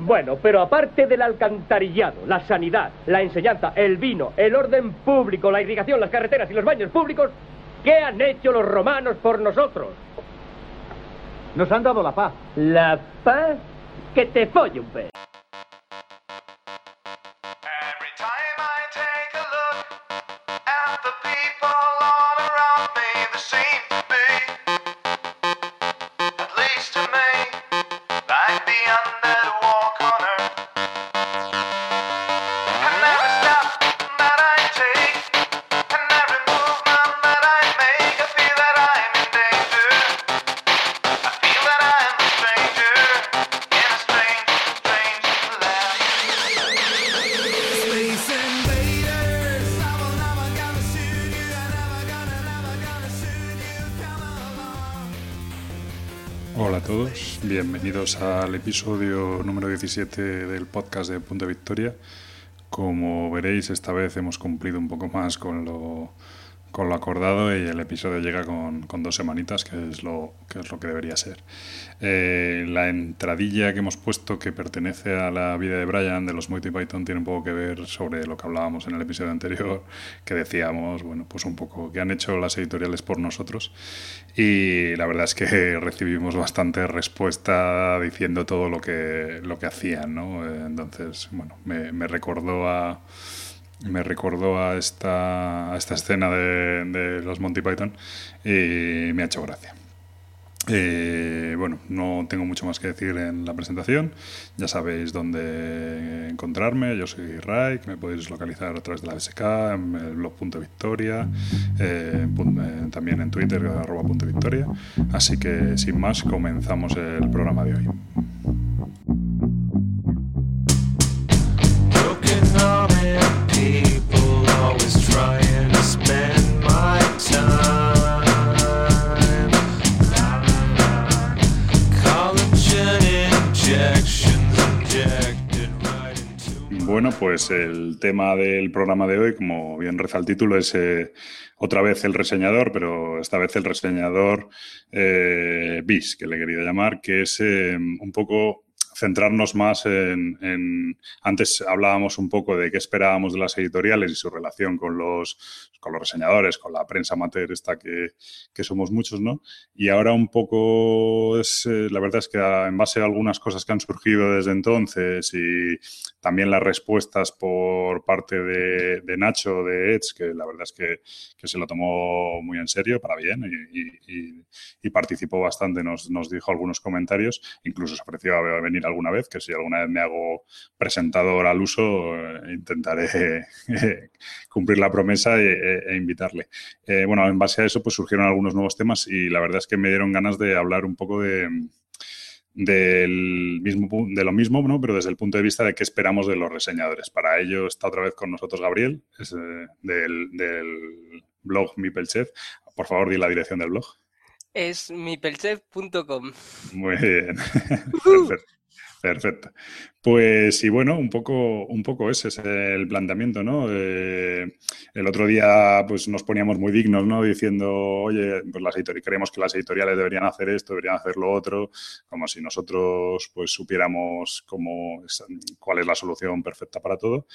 Bueno, pero aparte del alcantarillado, la sanidad, la enseñanza, el vino, el orden público, la irrigación, las carreteras y los baños públicos, ¿qué han hecho los romanos por nosotros? Nos han dado la paz. ¿La paz? Que te folle un pez. Bienvenidos al episodio número 17 del podcast de Punto Victoria. Como veréis, esta vez hemos cumplido un poco más con lo, con lo acordado y el episodio llega con, con dos semanitas, que es lo que, es lo que debería ser. Eh, la entradilla que hemos puesto, que pertenece a la vida de Brian de los Monty Python, tiene un poco que ver sobre lo que hablábamos en el episodio anterior, que decíamos, bueno, pues un poco que han hecho las editoriales por nosotros. Y la verdad es que recibimos bastante respuesta diciendo todo lo que, lo que hacían, ¿no? Eh, Entonces, bueno, me recordó a me recordó a esta, a esta escena de, los Monty Python y me ha hecho gracia. Eh, bueno, no tengo mucho más que decir en la presentación. Ya sabéis dónde encontrarme. Yo soy Raik. Me podéis localizar a través de la BSK, en el blog Punto Victoria, eh, eh, también en Twitter, arroba Punto Victoria. Así que, sin más, comenzamos el programa de hoy. Bueno, pues el tema del programa de hoy, como bien reza el título, es eh, otra vez el reseñador, pero esta vez el reseñador eh, bis, que le querido llamar, que es eh, un poco centrarnos más en, Antes hablábamos un poco de qué esperábamos de las editoriales y su relación con los, con los reseñadores, con la prensa amateur esta que, que somos muchos, ¿no? Y ahora un poco es, eh, la verdad es que en base a algunas cosas que han surgido desde entonces y también las respuestas por parte de, Nacho, de Edge, que la verdad es que, que se lo tomó muy en serio, para bien, y participó bastante, nos, nos dijo algunos comentarios, incluso se ofreció a venir alguna vez, que si alguna vez me hago presentador al uso, eh, intentaré cumplir la promesa e, e- e invitarle. Eh, bueno, en base a eso, pues surgieron algunos nuevos temas y la verdad es que me dieron ganas de hablar un poco de del mismo de lo mismo, ¿no? pero desde el punto de vista de qué esperamos de los reseñadores. Para ello está otra vez con nosotros Gabriel, es, eh, del, del blog Mipelchef. Por favor, di la dirección del blog. Es mipelchef.com. Muy bien. Perfecto. Perfecto. Pues y bueno, un poco, un poco ese es el planteamiento, ¿no? Eh, el otro día pues nos poníamos muy dignos, ¿no? Diciendo, oye, pues las editoriales, creemos que las editoriales deberían hacer esto, deberían hacer lo otro, como si nosotros pues supiéramos cómo cuál es la solución perfecta para todo.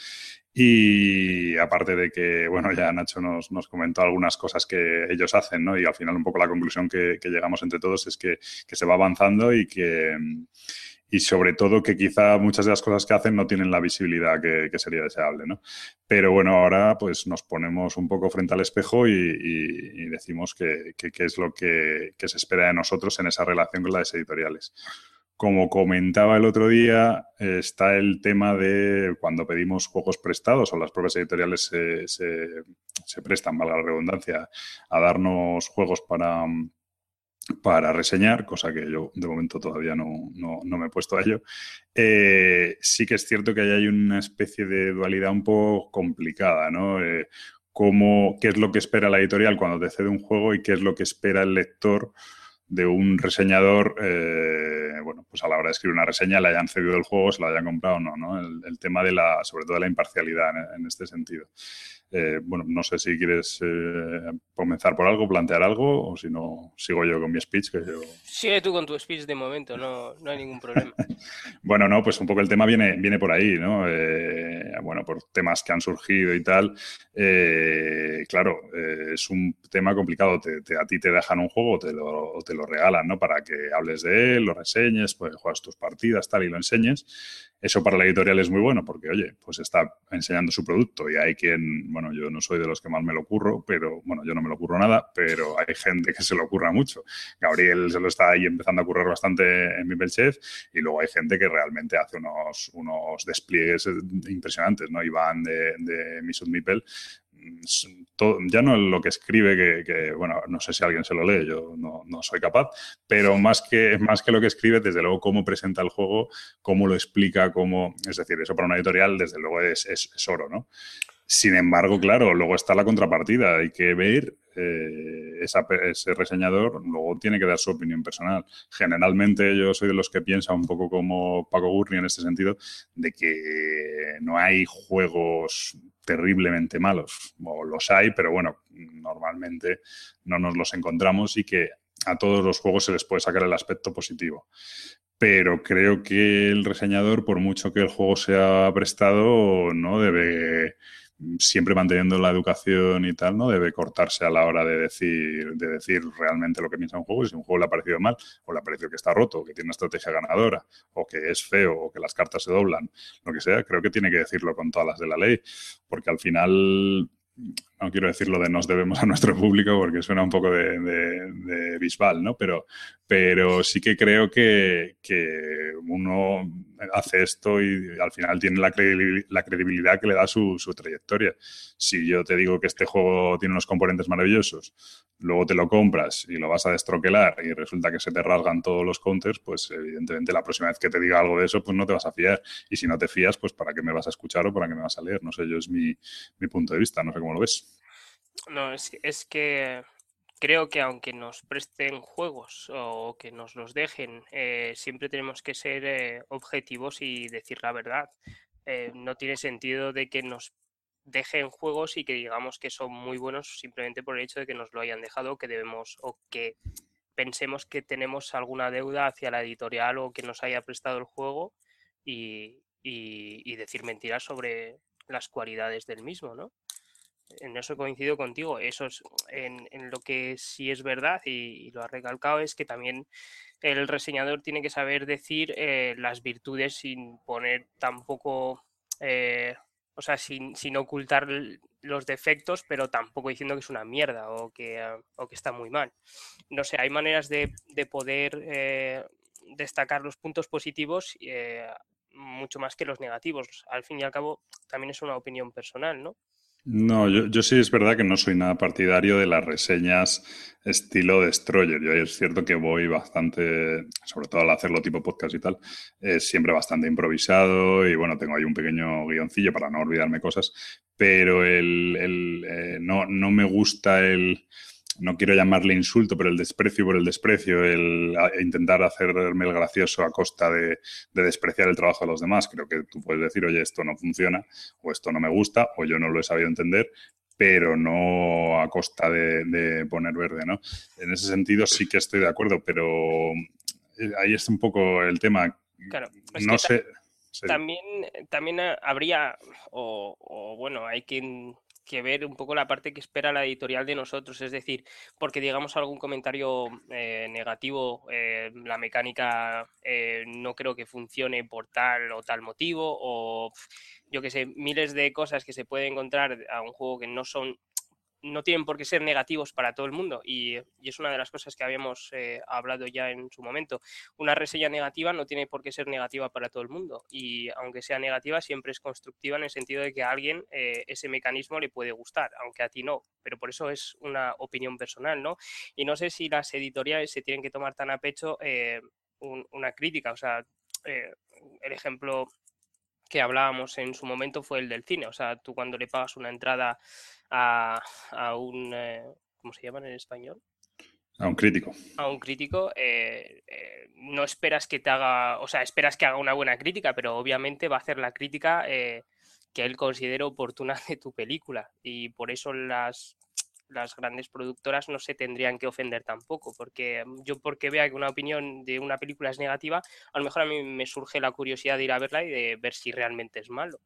Y aparte de que, bueno, ya Nacho nos, nos comentó algunas cosas que ellos hacen, ¿no? Y al final un poco la conclusión que, que llegamos entre todos es que, que se va avanzando y que, y sobre todo que quizá muchas de las cosas que hacen no tienen la visibilidad que, que sería deseable, ¿no? Pero bueno, ahora pues nos ponemos un poco frente al espejo y, y- decimos que, que- qué es lo que, que se espera de nosotros en esa relación con las editoriales. Como comentaba el otro día, está el tema de cuando pedimos juegos prestados o las propias editoriales se, se- se prestan, valga la redundancia, a darnos juegos para, para reseñar, cosa que yo de momento todavía no, no- no me he puesto a ello. Eh, sí que es cierto que ahí hay una especie de dualidad un poco complicada, ¿no? Eh, qué es lo que espera la editorial cuando te cede un juego y qué es lo que espera el lector de un reseñador, eh, bueno, pues a la hora de escribir una reseña le hayan cedido el juego, se lo hayan comprado o no, ¿no? El, tema de la, sobre todo de la imparcialidad en este sentido. Eh, bueno, no sé si quieres eh, comenzar por algo, plantear algo, o si no, sigo yo con mi speech, que yo... Sigue tú con tu speech de momento, no, no hay ningún problema. Bueno, no, pues un poco el tema viene, viene por ahí, ¿no? Eh, bueno, por temas que han surgido y tal. Claro, es un tema complicado. Te, te- a ti te dejan un juego o te, lo, o te lo regalan, ¿no? Para que hables de él, lo reseñes, pues juegas tus partidas, tal, y lo enseñes. Eso para la editorial es muy bueno porque, oye, pues está enseñando su producto y hay quien, bueno, yo no soy de los que más me lo curro, pero, bueno, yo no me lo curro nada, pero hay gente que se lo curra mucho. Gabriel se lo está ahí empezando a currar bastante en mi Chef y luego hay gente que realmente hace unos, unos despliegues eh, impresionantes, ¿no? Iván de, de Mipel, mm, todo- ya no lo que escribe, que, que, bueno, no sé si alguien se lo lee, yo no, no soy capaz, pero más que, más que lo que escribe, desde luego cómo presenta el juego, cómo lo explica, cómo, es decir, eso para una editorial, desde luego es, es- es oro, ¿no? Sin embargo, claro, luego está la contrapartida. Hay que ver eh, ese reseñador, luego tiene que dar su opinión personal. Generalmente yo soy de los que piensa un poco como Paco Gurri en este sentido, de que no hay juegos terriblemente malos. O los hay, pero bueno, normalmente no nos los encontramos y que a todos los juegos se les puede sacar el aspecto positivo pero creo que el reseñador, por mucho que el juego sea prestado, no debe siempre manteniendo la educación y tal, no debe cortarse a la hora de decir, de decir realmente lo que piensa un juego, y si un juego le ha parecido mal, o le ha parecido que está roto, o que tiene una estrategia ganadora, o que es feo, o que las cartas se doblan, lo que sea, creo que tiene que decirlo con todas las de la ley, porque al final no quiero decir lo de nos debemos a nuestro público porque suena un poco de, de, bisbal, ¿no? Pero, pero sí que creo que, que uno hace esto y al final tiene la, la credibilidad que le da su, su trayectoria. Si yo te digo que este juego tiene unos componentes maravillosos, luego te lo compras y lo vas a destroquelar y resulta que se te rasgan todos los counters, pues evidentemente la próxima vez que te diga algo de eso, pues no te vas a fiar. Y si no te fías, pues ¿para qué me vas a escuchar o para qué me vas a leer? No sé, yo es mi, mi punto de vista, no sé cómo lo ves. No, es, es que creo que aunque nos presten juegos o que nos los dejen, eh, siempre tenemos que ser eh, objetivos y decir la verdad. Eh, no tiene sentido de que nos dejen juegos y que digamos que son muy buenos simplemente por el hecho de que nos lo hayan dejado que debemos o que pensemos que tenemos alguna deuda hacia la editorial o que nos haya prestado el juego y, y- y decir mentiras sobre las cualidades del mismo, ¿no? En eso coincido contigo. Eso es en, lo que sí es verdad y, lo ha recalcado es que también el reseñador tiene que saber decir eh, las virtudes sin poner tampoco, eh, o sea, sin, sin ocultar los defectos, pero tampoco diciendo que es una mierda o que, o que está muy mal. No sé, hay maneras de, de poder eh, destacar los puntos positivos eh, mucho más que los negativos. Al fin y al cabo, también es una opinión personal, ¿no? No, yo, yo sí es verdad que no soy nada partidario de las reseñas estilo Destroyer. Yo es cierto que voy bastante, sobre todo al hacerlo tipo podcast y tal, es siempre bastante improvisado y bueno, tengo ahí un pequeño guioncillo para no olvidarme cosas, pero el, el, eh, no, no me gusta el, no quiero llamarle insulto, pero el desprecio por el desprecio, el intentar hacerme el gracioso a costa de, de despreciar el trabajo de los demás. Creo que tú puedes decir, oye, esto no funciona, o esto no me gusta, o yo no lo he sabido entender, pero no a costa de, de poner verde, ¿no? En ese sentido sí que estoy de acuerdo, pero eh, ahí está un poco el tema. Claro, es no sé. sí. También, también ha- habría, o, o bueno, hay que, que ver un poco la parte que espera la editorial de nosotros, es decir, porque digamos algún comentario eh, negativo, eh, la mecánica eh, no creo que funcione por tal o tal motivo, o yo que sé, miles de cosas que se puede encontrar a un juego que no son no tienen por qué ser negativos para todo el mundo y, es una de las cosas que habíamos eh, hablado ya en su momento una reseña negativa no tiene por qué ser negativa para todo el mundo y aunque sea negativa siempre es constructiva en el sentido de que a alguien eh, ese mecanismo le puede gustar, aunque a ti no, pero por eso es una opinión personal, ¿no? Y no sé si las editoriales se tienen que tomar tan a pecho eh, un- una crítica, o sea, el ejemplo que hablábamos en su momento fue el del cine, o sea, tú cuando le pagas una entrada a, a un, eh, ¿cómo se llaman en español? A un crítico. a un crítico, eh, eh, no esperas que te haga, o sea, esperas que haga una buena crítica, pero obviamente va a hacer la crítica eh, que él considere oportuna de tu película. Y por eso las, las grandes productoras no se tendrían que ofender tampoco, porque mm, yo porque vea que una opinión de una película es negativa, a lo mejor a mí me surge la curiosidad de ir a verla y de ver si realmente es malo.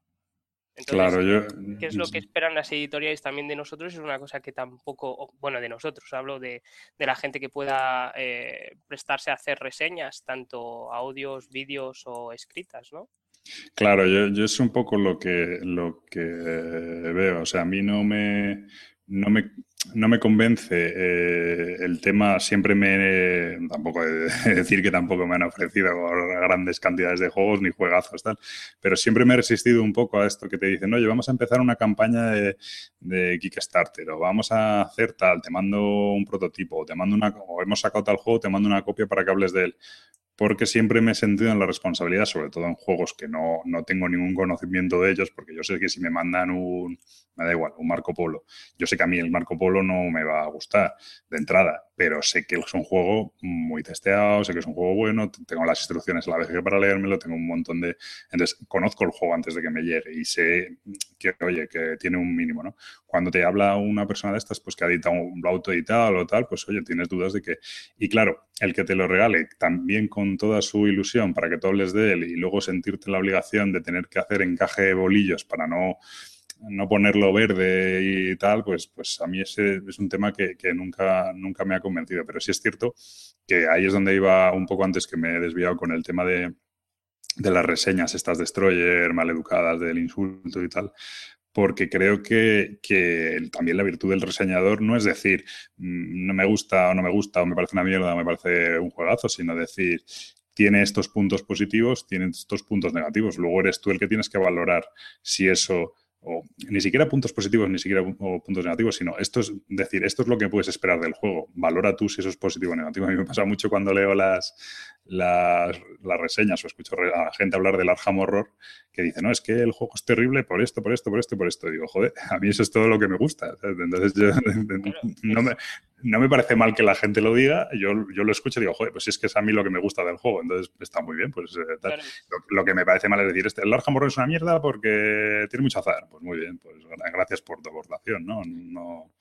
Entonces, Claro, yo. ¿Qué es lo que esperan las editoriales también de nosotros? Es una cosa que tampoco, bueno, de nosotros, hablo de, de la gente que pueda eh, prestarse a hacer reseñas, tanto audios, vídeos o escritas, ¿no? Claro, yo, yo es un poco lo que, lo que veo. O sea, a mí no me, no me, no me convence eh, el tema. Siempre me. Tampoco he de decir que tampoco me han ofrecido grandes cantidades de juegos ni juegazos, tal. Pero siempre me he resistido un poco a esto que te dicen, oye, vamos a empezar una campaña de, Kickstarter o vamos a hacer tal, te mando un prototipo o te mando una. o hemos sacado tal juego, te mando una copia para que hables de él porque siempre me he sentido en la responsabilidad, sobre todo en juegos que no, no, tengo ningún conocimiento de ellos, porque yo sé que si me mandan un, me da igual, un Marco Polo, yo sé que a mí el Marco Polo no me va a gustar de entrada, pero sé que es un juego muy testeado, sé que es un juego bueno, tengo las instrucciones a la vez que para leérmelo, tengo un montón de... Entonces, conozco el juego antes de que me llegue y sé que, oye, que tiene un mínimo, ¿no? Cuando te habla una persona de estas, pues que ha editado, lo ha autoeditado o tal, pues oye, tienes dudas de que... Y claro, el que te lo regale también con toda su ilusión para que tú hables de él y luego sentirte la obligación de tener que hacer encaje de bolillos para no, no ponerlo verde y tal, pues, pues a mí ese es un tema que, nunca, nunca me ha convencido. Pero sí es cierto que ahí es donde iba un poco antes que me he desviado con el tema de, de las reseñas, estas destroyer, maleducadas, del insulto y tal, porque creo que, también la virtud del reseñador no es decir mm, no me gusta o no me gusta o me parece una mierda o me parece un juegazo, sino decir tiene estos puntos positivos, tiene estos puntos negativos. Luego eres tú el que tienes que valorar si eso o ni siquiera puntos positivos, ni siquiera o puntos negativos, sino esto es decir, esto es lo que puedes esperar del juego. Valora tú si eso es positivo o negativo. A mí me pasa mucho cuando leo las, las, las reseñas o escucho a la gente hablar del Arkham Horror que dice, no, es que el juego es terrible por esto, por esto, por esto por esto. Y digo, joder, a mí eso es todo lo que me gusta. Entonces, yo, no, me, no me parece mal que la gente lo diga, yo, yo lo escucho y digo, joder, pues es que es a mí lo que me gusta del juego, entonces está muy bien. pues eh, tal. Lo, lo, que me parece mal es decir, este, el Horror es una mierda porque tiene mucho azar. Pues muy bien, pues gracias por tu aportación, ¿no? no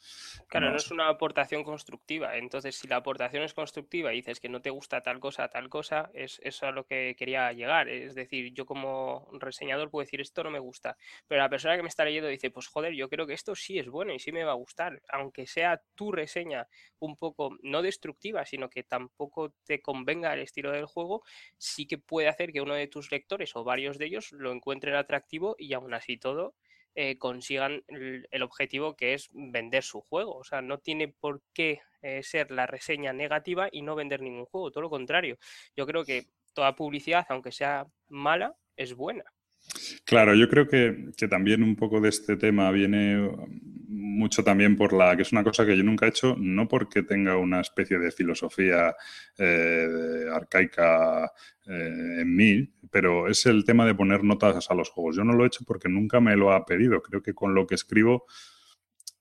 Claro, no, no es una aportación constructiva. Entonces, si la aportación es constructiva y dices que no te gusta tal cosa, tal cosa, es eso a lo que quería llegar. Es decir, yo como reseñador puedo decir esto no me gusta, pero la persona que me está leyendo dice, pues joder, yo creo que esto sí es bueno y sí me va a gustar, aunque sea tu reseña un poco no destructiva, sino que tampoco te convenga el estilo del juego, sí que puede hacer que uno de tus lectores o varios de ellos lo encuentren atractivo y aún así todo eh, consigan el, objetivo que es vender su juego. O sea, no tiene por qué eh, ser la reseña negativa y no vender ningún juego, todo lo contrario. Yo creo que toda publicidad, aunque sea mala, es buena. Claro, yo creo que, que, también un poco de este tema viene mucho también por la, que es una cosa que yo nunca he hecho, no porque tenga una especie de filosofía eh, arcaica eh, en mí, pero es el tema de poner notas a los juegos. Yo no lo he hecho porque nunca me lo ha pedido. Creo que con lo que escribo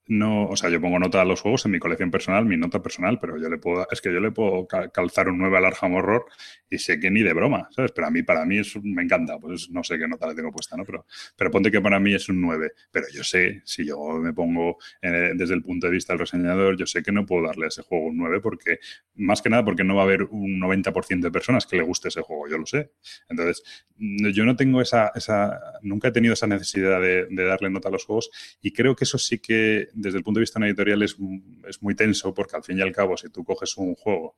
no, o sea, yo pongo nota a los juegos en mi colección personal, mi nota personal, pero yo le puedo, es que yo le puedo calzar un 9 al Arkham Horror y sé que ni de broma, ¿sabes? Pero a mí, para mí, es, me encanta, pues no sé qué nota le tengo puesta, ¿no? Pero, pero ponte que para mí es un 9, pero yo sé, si yo me pongo eh, desde el punto de vista del reseñador, yo sé que no puedo darle a ese juego un 9 porque, más que nada, porque no va a haber un 90% de personas que le guste ese juego, yo lo sé. Entonces, yo no tengo esa, esa nunca he tenido esa necesidad de, de darle nota a los juegos y creo que eso sí que desde el punto de vista editorial es, es, muy tenso porque al fin y al cabo si tú coges un juego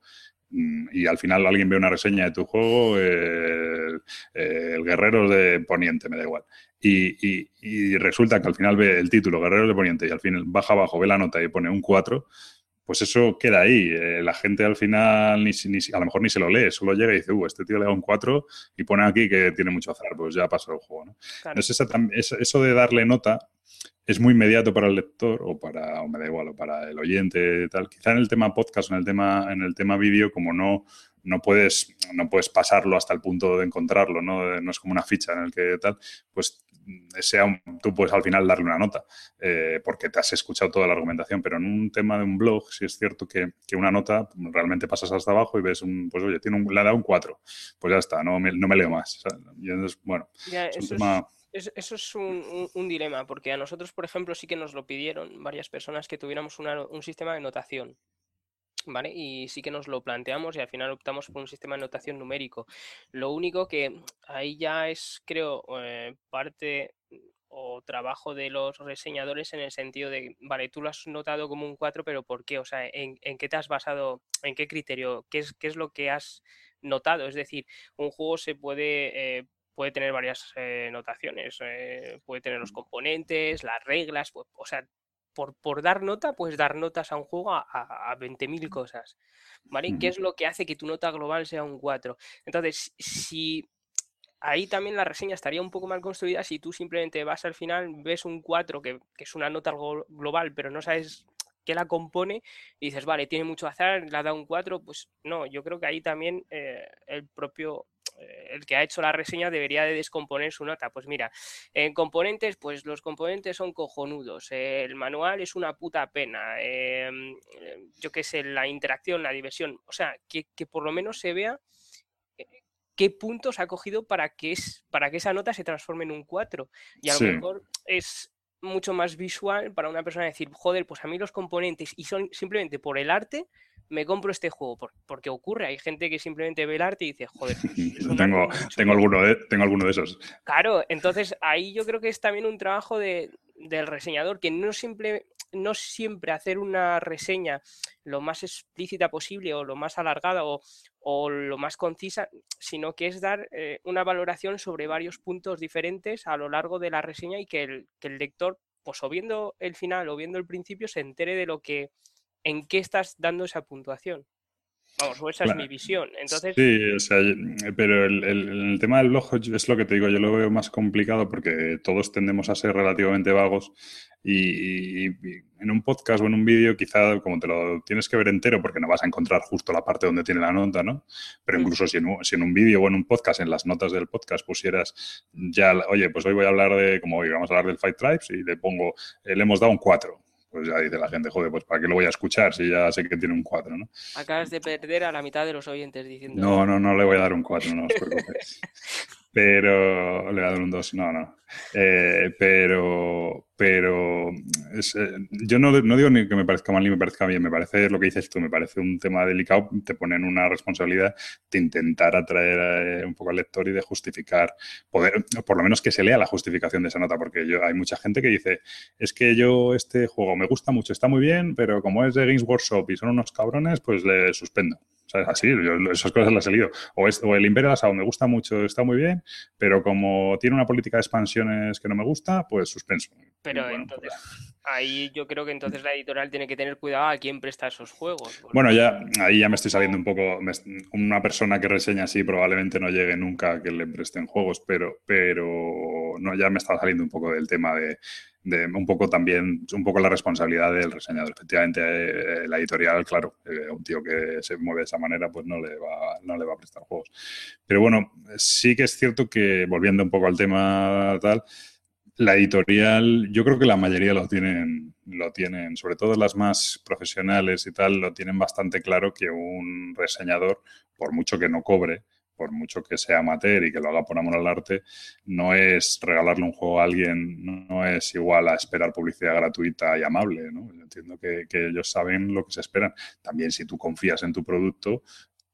y al final alguien ve una reseña de tu juego, eh, el Guerreros de Poniente, me da igual. Y, y, y, resulta que al final ve el título Guerreros de Poniente y al final baja abajo, ve la nota y pone un 4, pues eso queda ahí. Eh, la gente al final ni, ni, a lo mejor ni se lo lee, solo llega y dice, uh, este tío le da un 4 y pone aquí que tiene mucho azar, pues ya pasó el juego. ¿no? Claro. Entonces, esa, eso de darle nota es muy inmediato para el lector o para, o me da igual, o para el oyente, tal. Quizá en el tema podcast o en el tema, en el tema vídeo, como no, no puedes, no puedes pasarlo hasta el punto de encontrarlo, ¿no? No es como una ficha en el que tal, pues sea un- tú puedes al final darle una nota, eh, porque te has escuchado toda la argumentación, pero en un tema de un blog sí es cierto que, que una nota realmente pasas hasta abajo y ves un, pues oye, tiene un, le ha dado un 4, pues ya está, no me, no me leo más. Y entonces, bueno, Ya, es un tema... es, es- eso es un, dilema, porque a nosotros, por ejemplo, sí que nos lo pidieron varias personas que tuviéramos un sistema de notación. ¿Vale? Y sí que nos lo planteamos y al final optamos por un sistema de notación numérico. Lo único que ahí ya es, creo, eh, parte o trabajo de los reseñadores en el sentido de, vale, tú lo has notado como un 4, pero ¿por qué? O sea, ¿en, en qué te has basado? ¿En qué criterio? ¿Qué es, qué es lo que has notado? Es decir, un juego se puede, eh, puede tener varias eh, notaciones, eh, puede tener los componentes, las reglas, pu- o sea, por, por dar nota, puedes dar notas a un juego a, a, a 20.000 cosas, ¿vale? ¿Qué es lo que hace que tu nota global sea un 4? Entonces, si ahí también la reseña estaría un poco mal construida si tú simplemente vas al final, ves un 4 que, que es una nota glo- global, pero no sabes qué la compone y dices, vale, tiene mucho azar, le ha dado un 4, pues no, yo creo que ahí también eh, el propio, el que ha hecho la reseña debería de descomponer su nota. Pues mira, en componentes, pues los componentes son cojonudos, eh, el manual es una puta pena, em, eh, yo qué sé, la interacción, la diversión, o sea, que, que por lo menos se vea eh, qué puntos ha cogido para que, es, para que esa nota se transforme en un 4. Y a lo Sí. mejor es mucho más visual para una persona decir, joder, pues a mí los componentes y son simplemente por el arte me compro este juego, por- porque ocurre, hay gente que simplemente ve el arte y dice, joder, Tengo, tengo, mejor". alguno de, tengo alguno de esos. Claro, entonces ahí yo creo que es también un trabajo de, del reseñador, que no, simple, no siempre hacer una reseña lo más explícita posible o lo más alargada o, o lo más concisa, sino que es dar eh, una valoración sobre varios puntos diferentes a lo largo de la reseña y que el, que el lector, pues o viendo el final o viendo el principio, se entere de lo que, en qué estás dando esa puntuación. Vamos, o esa es mi visión. Entonces, Sí, o sea, yo- pero el, el- el tema del blog es lo que te digo, yo lo veo más complicado porque todos tendemos a ser relativamente vagos y, y- y en un podcast o en un vídeo quizá como te lo tienes que ver entero porque no vas a encontrar justo la parte donde tiene la nota, ¿no? Pero Mm. incluso si en un, si en un vídeo o en un podcast, en las notas del podcast pusieras ya, oye, pues hoy voy a hablar de, como hoy vamos a hablar del Fight Tribes y le pongo, eh, le hemos dado un 4. Pues ya dice la gente, joder, pues ¿para qué lo voy a escuchar si ya sé que tiene un 4, ¿no? acabas de perder a la mitad de los oyentes diciendo... No, no, no le voy a dar un 4, no os preocupéis. Pero le voy a dar un 2, no, no. Eh, pero, pero eh, yo no, digo ni que me parezca mal ni me parezca bien, me parece lo que dices tú, me parece un tema delicado, te ponen una responsabilidad de intentar atraer eh, un poco al lector y de justificar, poder, por lo menos que se lea la justificación de esa nota, porque yo, hay mucha gente que dice, es que yo este juego me gusta mucho, está muy bien, pero como es de Games Workshop y son unos cabrones, pues le suspendo. Así, yo esas cosas las he leído. O, es- o el Imperial Assault me gusta mucho, está muy bien, pero como tiene una política de expansiones que no me gusta, pues suspenso. Pero Bueno, entonces, pues- ahí yo creo que entonces la editorial tiene que tener cuidado a quién presta esos juegos. porque- Bueno, ya ahí ya me estoy saliendo un poco. me una persona que reseña así probablemente no llegue nunca a que le presten juegos, pero, pero no, ya me estaba saliendo un poco del tema de, de un poco también, un poco la responsabilidad del reseñador. Efectivamente, eh, la editorial, claro, eh, un tío que se mueve de esa manera, pues no le va, no le va a prestar juegos. Pero bueno, sí que es cierto que, volviendo un poco al tema tal, la editorial, yo creo que la mayoría lo tienen, lo tienen, sobre todo las más profesionales y tal, lo tienen bastante claro que un reseñador, por mucho que no cobre, por mucho que sea amateur y que lo haga por amor al arte, no es regalarle un juego a alguien, no, es igual a esperar publicidad gratuita y amable, ¿no? Yo entiendo que, que ellos saben lo que se esperan. También si tú confías en tu producto,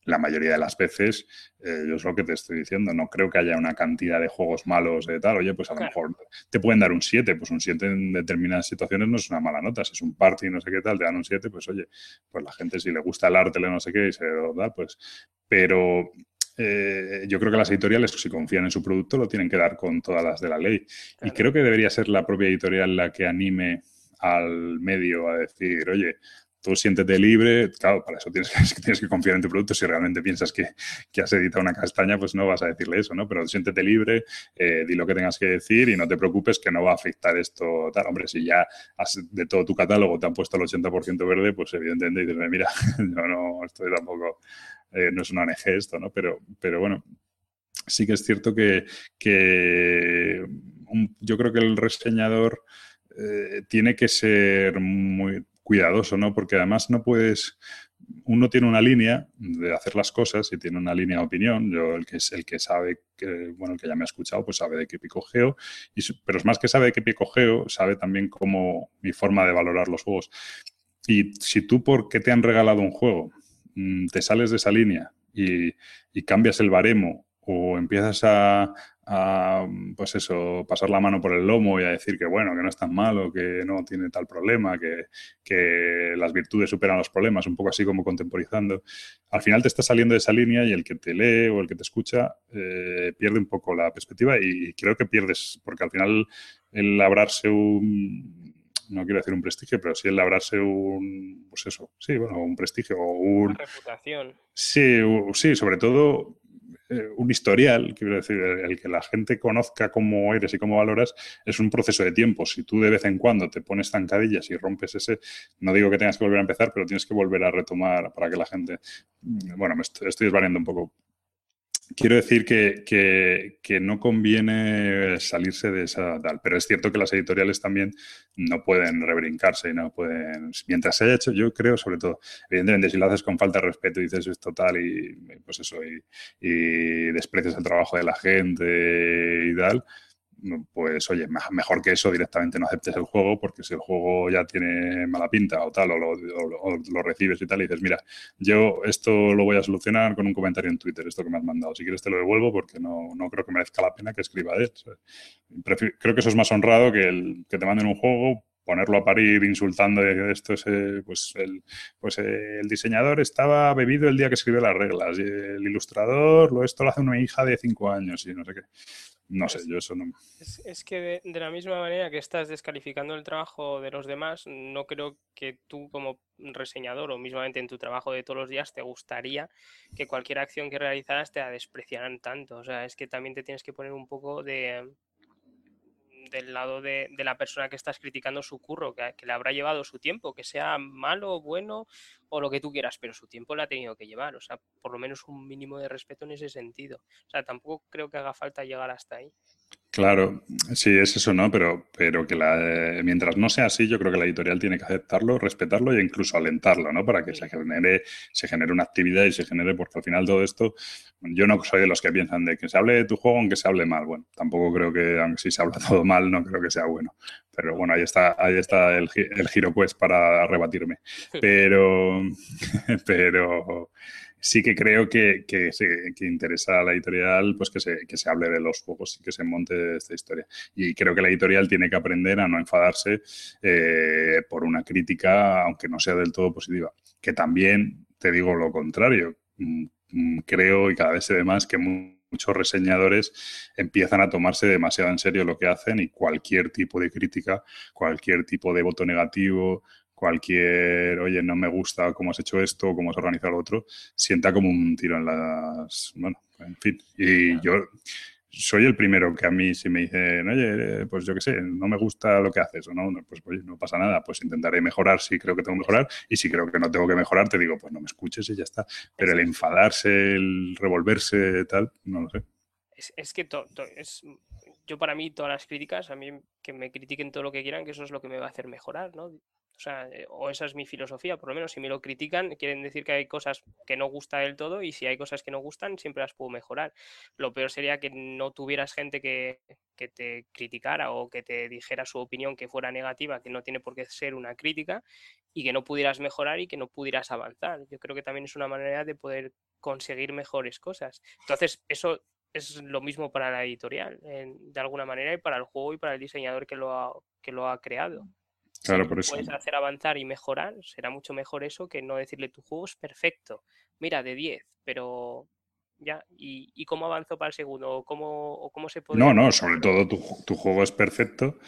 la mayoría de las veces, eh, yo es lo que te estoy diciendo, no creo que haya una cantidad de juegos malos de tal, oye, pues a lo Claro. mejor te pueden dar un 7, pues un 7 en determinadas situaciones no es una mala nota, si es un party no sé qué tal, te dan un 7, pues oye, pues la gente si le gusta el arte, le no sé qué, y se lo da, pues, pero eh, yo creo que las editoriales, si confían en su producto, lo tienen que dar con todas las de la ley. Y creo que debería ser la propia editorial la que anime al medio a decir, oye, tú siéntete libre, claro, para eso tienes que, tienes que confiar en tu producto. Si realmente piensas que, que has editado una castaña, pues no vas a decirle eso, ¿no? Pero siéntete libre, eh, di lo que tengas que decir y no te preocupes que no va a afectar esto. Tal. Hombre, si ya de todo tu catálogo te han puesto el 80% verde, pues evidentemente dices, mira, yo no estoy tampoco, eh, no es una ONG esto, ¿no? Pero, pero bueno, sí que es cierto que, que yo creo que el reseñador eh, tiene que ser muy cuidadoso, ¿no? Porque además no puedes. Uno tiene una línea de hacer las cosas y tiene una línea de opinión. Yo, el que es el que sabe, bueno, el que ya me ha escuchado, pues sabe de qué picogeo. Y, pero es más que sabe de qué picogeo, sabe también cómo mi forma de valorar los juegos. Y si tú, porque te han regalado un juego, mm, te sales de esa línea y, y cambias el baremo o empiezas a, a, pues eso, pasar la mano por el lomo y a decir que bueno, que no es tan malo, que no tiene tal problema, que, que las virtudes superan los problemas, un poco así como contemporizando, al final te estás saliendo de esa línea y el que te lee o el que te escucha eh, pierde un poco la perspectiva y creo que pierdes, porque al final el labrarse un, no quiero decir un prestigio, pero sí el labrarse un, pues eso, sí, bueno, un prestigio o un, Una reputación. Sí, sí, sobre todo eh, un historial, quiero decir, el, que la gente conozca cómo eres y cómo valoras, es un proceso de tiempo. Si tú de vez en cuando te pones zancadillas y rompes ese, no digo que tengas que volver a empezar, pero tienes que volver a retomar para que la gente, bueno, me estoy, estoy desvariando un poco. Quiero decir que, que- no conviene salirse de esa tal, pero es cierto que las editoriales también no pueden rebrincarse y no pueden, mientras se haya hecho, yo creo sobre todo, evidentemente si lo haces con falta de respeto y dices esto tal y pues eso, y desprecias el trabajo de la gente y tal, pues oye, me- mejor que eso directamente no aceptes el juego porque si el juego ya tiene mala pinta o tal, o lo, recibes y tal, y dices, mira, yo esto lo voy a solucionar con un comentario en Twitter, esto que me has mandado. Si quieres te lo devuelvo porque no, no creo que merezca la pena que escriba de creo que eso es más honrado que el que te manden un juego, ponerlo a parir insultando que esto es, eh, pues, el, pues eh, el diseñador estaba bebido el día que escribió las reglas y el ilustrador, lo, esto lo hace una hija de cinco años y no sé qué. No sé, yo eso no... Es, es que de, de la misma manera que estás descalificando el trabajo de los demás, no creo que tú como reseñador o mismamente en tu trabajo de todos los días te gustaría que cualquier acción que realizaras te la despreciaran tanto. O sea, es que también te tienes que poner un poco de del lado de, de la persona que estás criticando su curro, que, que le habrá llevado su tiempo, que sea malo, bueno o lo que tú quieras, pero su tiempo le ha tenido que llevar. O sea, por lo menos un mínimo de respeto en ese sentido. O sea, tampoco creo que haga falta llegar hasta ahí. Claro, sí, es eso, ¿no? Pero, pero que la, eh, mientras no sea así, yo creo que la editorial tiene que aceptarlo, respetarlo e incluso alentarlo, ¿no? Para que se genere, se genere una actividad y se genere, porque al final todo esto, yo no soy de los que piensan de que se hable de tu juego aunque se hable mal. Bueno, tampoco creo que, aunque si se habla todo mal, no creo que sea bueno. Pero bueno, ahí está, ahí está el, el giro pues para rebatirme. Pero, pero sí que creo que, que, que interesa a la editorial pues que se, que se hable de los juegos y que se monte esta historia. Y creo que la editorial tiene que aprender a no enfadarse eh, por una crítica, aunque no sea del todo positiva. Que también te digo lo contrario. Mm, mm, Creo y cada vez se ve más que mu- muchos reseñadores empiezan a tomarse demasiado en serio lo que hacen y cualquier tipo de crítica, cualquier tipo de voto negativo, cualquier, oye, no me gusta cómo has hecho esto, cómo has organizado lo otro, sienta como un tiro en las... Bueno, en fin. Y yo soy el primero que a mí si me dicen, oye, pues yo qué sé, no me gusta lo que haces o no, no, pues oye, no pasa nada, pues intentaré mejorar si creo que tengo que mejorar y si creo que no tengo que mejorar te digo, pues no me escuches y ya está. Pero el enfadarse, el revolverse, tal, no lo sé. Es, es que to- to- es, yo para mí todas las críticas, a mí que me critiquen todo lo que quieran, que eso es lo que me va a hacer mejorar, ¿no? O sea, eh, o esa es mi filosofía, por lo menos si me lo critican, quieren decir que hay cosas que no gusta del todo y si hay cosas que no gustan, siempre las puedo mejorar. Lo peor sería que no tuvieras gente que, que te criticara o que te dijera su opinión que fuera negativa, que no tiene por qué ser una crítica y que no pudieras mejorar y que no pudieras avanzar. Yo creo que también es una manera de poder conseguir mejores cosas. Entonces, eso es lo mismo para la editorial, en- de alguna manera, y para el juego y para el diseñador que lo ha, que lo ha creado. Si Claro, tú por eso. puedes hacer avanzar y mejorar, será mucho mejor eso que no decirle tu juego es perfecto. Mira, de 10, pero ya, ¿y, y cómo avanzó para el segundo? ¿O cómo, o cómo se puede No, no, sobre todo tu, tu juego es perfecto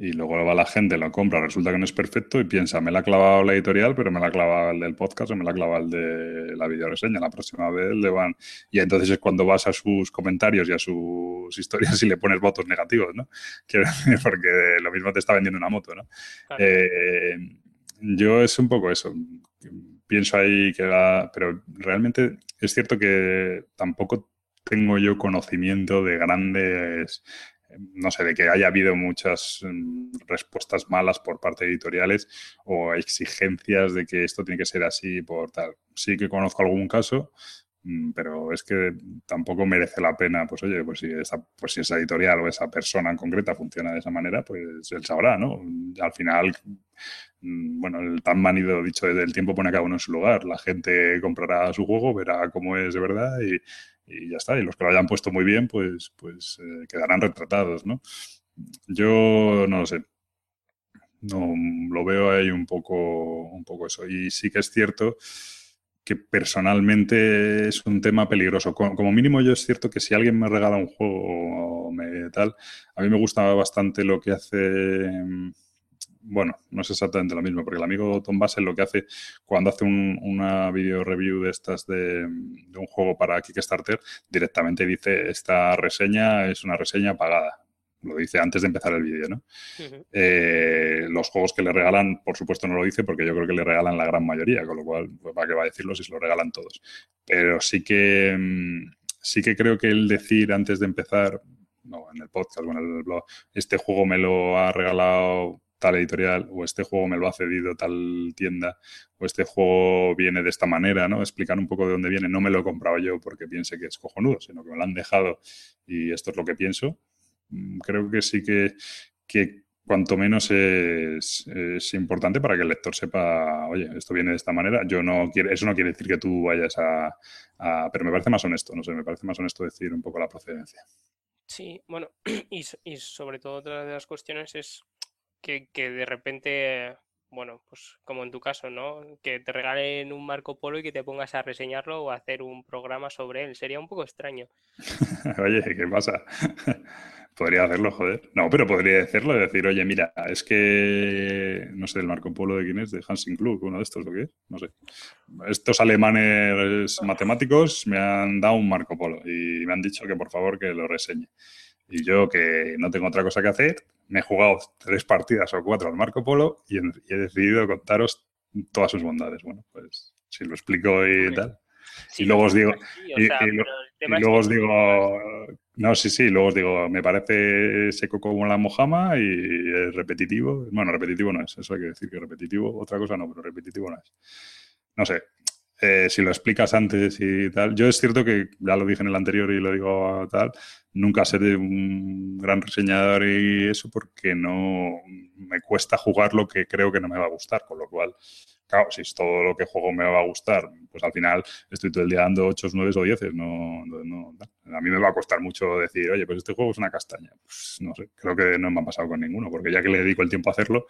y luego va la gente, lo compra, resulta que no es perfecto y piensa, me la ha clavado la editorial, pero me la ha clavado el del podcast o me la ha clavado el de la videoreseña. La próxima vez le van... Y entonces es cuando vas a sus comentarios y a sus historias y le pones votos negativos, ¿no? Quiero decir, porque lo mismo te está vendiendo una moto, ¿no? Claro. Eh, yo es un poco eso. Pienso ahí que va, pero realmente es cierto que tampoco tengo yo conocimiento de grandes no sé, de que haya habido muchas mm, respuestas malas por parte de editoriales o exigencias de que esto tiene que ser así por tal. Sí que conozco algún caso, pero es que tampoco merece la pena, pues oye, pues si esa, pues si esa editorial o esa persona en concreta funciona de esa manera, pues él sabrá, ¿no? Al final, mm, bueno, el tan manido dicho desde el tiempo pone a cada uno en su lugar. La gente comprará su juego, verá cómo es de verdad y, y ya está. Y los que lo hayan puesto muy bien, pues, pues eh, quedarán retratados, ¿no? Yo no lo sé. No, lo veo ahí un poco, un poco eso. Y sí que es cierto que personalmente es un tema peligroso. Co- Como mínimo yo es cierto que si alguien me regala un juego o me tal, a mí me gusta bastante lo que hace, mm, bueno, no es exactamente lo mismo, porque el amigo Tom Basel lo que hace cuando hace un- una video review de estas de, de un juego para Kickstarter, directamente dice, esta reseña es una reseña pagada. Lo dice antes de empezar el vídeo, ¿no? Eh, los juegos que le regalan, por supuesto, no lo dice porque yo creo que le regalan la gran mayoría, con lo cual, pues, ¿para qué va a decirlo si se lo regalan todos? Pero sí que, mm, sí que creo que el decir antes de empezar, no, en el podcast o en el blog, este juego me lo ha regalado tal editorial o este juego me lo ha cedido tal tienda o este juego viene de esta manera, ¿no? Explicar un poco de dónde viene. No me lo he comprado yo porque piense que es cojonudo, sino que me lo han dejado y esto es lo que pienso. Mm, Creo que sí que, que cuanto menos es, es importante para que el lector sepa, oye, esto viene de esta manera. Yo no quiero, eso no quiere decir que tú vayas a, a- pero me parece más honesto, no sé, me parece más honesto decir un poco la procedencia. Sí, bueno, y, y sobre todo otra de las cuestiones es que, que de repente, bueno, pues como en tu caso, ¿no? Que te regalen un Marco Polo y que te pongas a reseñarlo o a hacer un programa sobre él. Sería un poco extraño. Oye, ¿qué pasa? Podría hacerlo, joder. No, pero podría hacerlo y decir, oye, mira, es que, no sé, el Marco Polo de quién es, de Hansing Klug, uno de estos, ¿o qué? No sé. Estos alemanes matemáticos me han dado un Marco Polo y me han dicho que por favor que lo reseñe. Y yo, que no tengo otra cosa que hacer, me he jugado tres partidas o cuatro al Marco Polo y he, decidido contaros todas sus bondades. Bueno, pues si lo explico y tal. Sí, Y luego os digo- o y- sea, y Y luego os digo, no, sí, sí, luego os digo, me parece seco como la mojama y es repetitivo. Bueno, repetitivo no es, eso hay que decir que repetitivo, otra cosa no, pero repetitivo no es. No sé, eh, si lo explicas antes y tal. Yo es cierto que ya lo dije en el anterior y lo digo tal, nunca seré un gran reseñador y eso porque no me cuesta jugar lo que creo que no me va a gustar, con lo cual, claro, si es todo lo que juego me va a gustar, pues al final estoy todo el día dando 8, 9 o 10. No, no, no- a mí me va a costar mucho decir, oye, pues este juego es una castaña. Pues no sé, creo que no me ha pasado con ninguno, porque ya que le dedico el tiempo a hacerlo,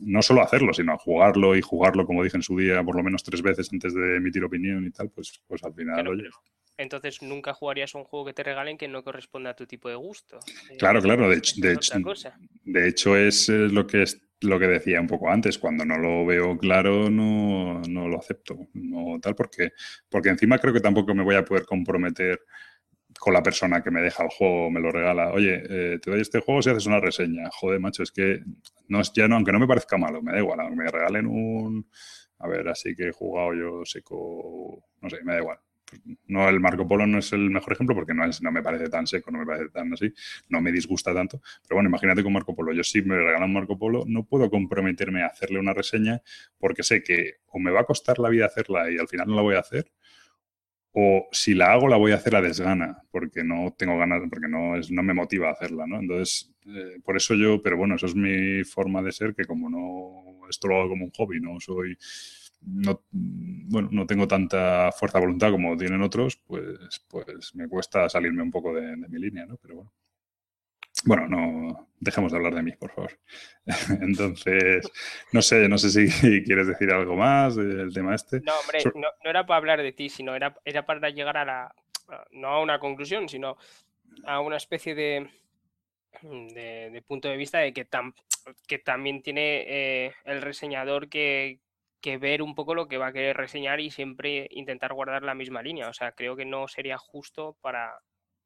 no solo a hacerlo, sino a jugarlo y jugarlo, como dije en su día, por lo menos tres veces antes de emitir opinión y tal, pues, pues al final, Claro, oye. entonces nunca jugarías un juego que te regalen que no corresponda a tu tipo de gusto. Eh, Claro, claro, de hecho, de hecho, de hecho es lo que es lo que decía un poco antes, cuando no lo veo claro no, no lo acepto, no tal, porque, porque encima creo que tampoco me voy a poder comprometer con la persona que me deja el juego, me lo regala. Oye, eh, te doy este juego si haces una reseña. Joder, macho, es que no es ya no, aunque no me parezca malo, me da igual, aunque me regalen un a ver, así que he jugado yo seco, no sé, me da igual. No, el Marco Polo no es el mejor ejemplo porque no, es, no me parece tan seco, no me parece tan así, no me disgusta tanto. Pero bueno, imagínate con Marco Polo. Yo sí me regalan un Marco Polo, no puedo comprometerme a hacerle una reseña porque sé que o me va a costar la vida hacerla y al final no la voy a hacer, o si la hago la voy a hacer a desgana porque no tengo ganas, porque no, es, no me motiva a hacerla, ¿no? Entonces, eh, por eso yo, pero bueno, eso es mi forma de ser, que como no, esto lo hago como un hobby, no soy, no, bueno, no tengo tanta fuerza de voluntad como tienen otros, pues, pues me cuesta salirme un poco de, de mi línea, ¿no? Pero bueno. Bueno, no dejemos de hablar de mí, por favor. Entonces, no sé, no sé si quieres decir algo más del tema este. No, hombre, no, no era para hablar de ti, sino era, era para llegar a la, no a una conclusión, sino a una especie de, de, de punto de vista de que, tam- que también tiene eh, el reseñador que, que ver un poco lo que va a querer reseñar y siempre intentar guardar la misma línea. O sea, creo que no sería justo para,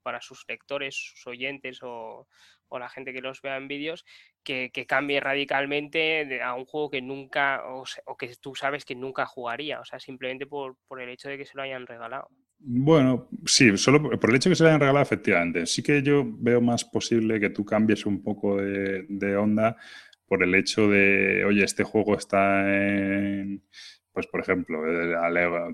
para sus lectores, sus oyentes o, o la gente que los vea en vídeos que, que cambie radicalmente a un juego que nunca, o, que tú sabes que nunca jugaría, o sea, simplemente por, por el hecho de que se lo hayan regalado. Bueno, sí, solo por el hecho de que se le hayan regalado, efectivamente. Sí que yo veo más posible que tú cambies un poco de onda por el hecho de, oye, este juego está en, pues por ejemplo, eh,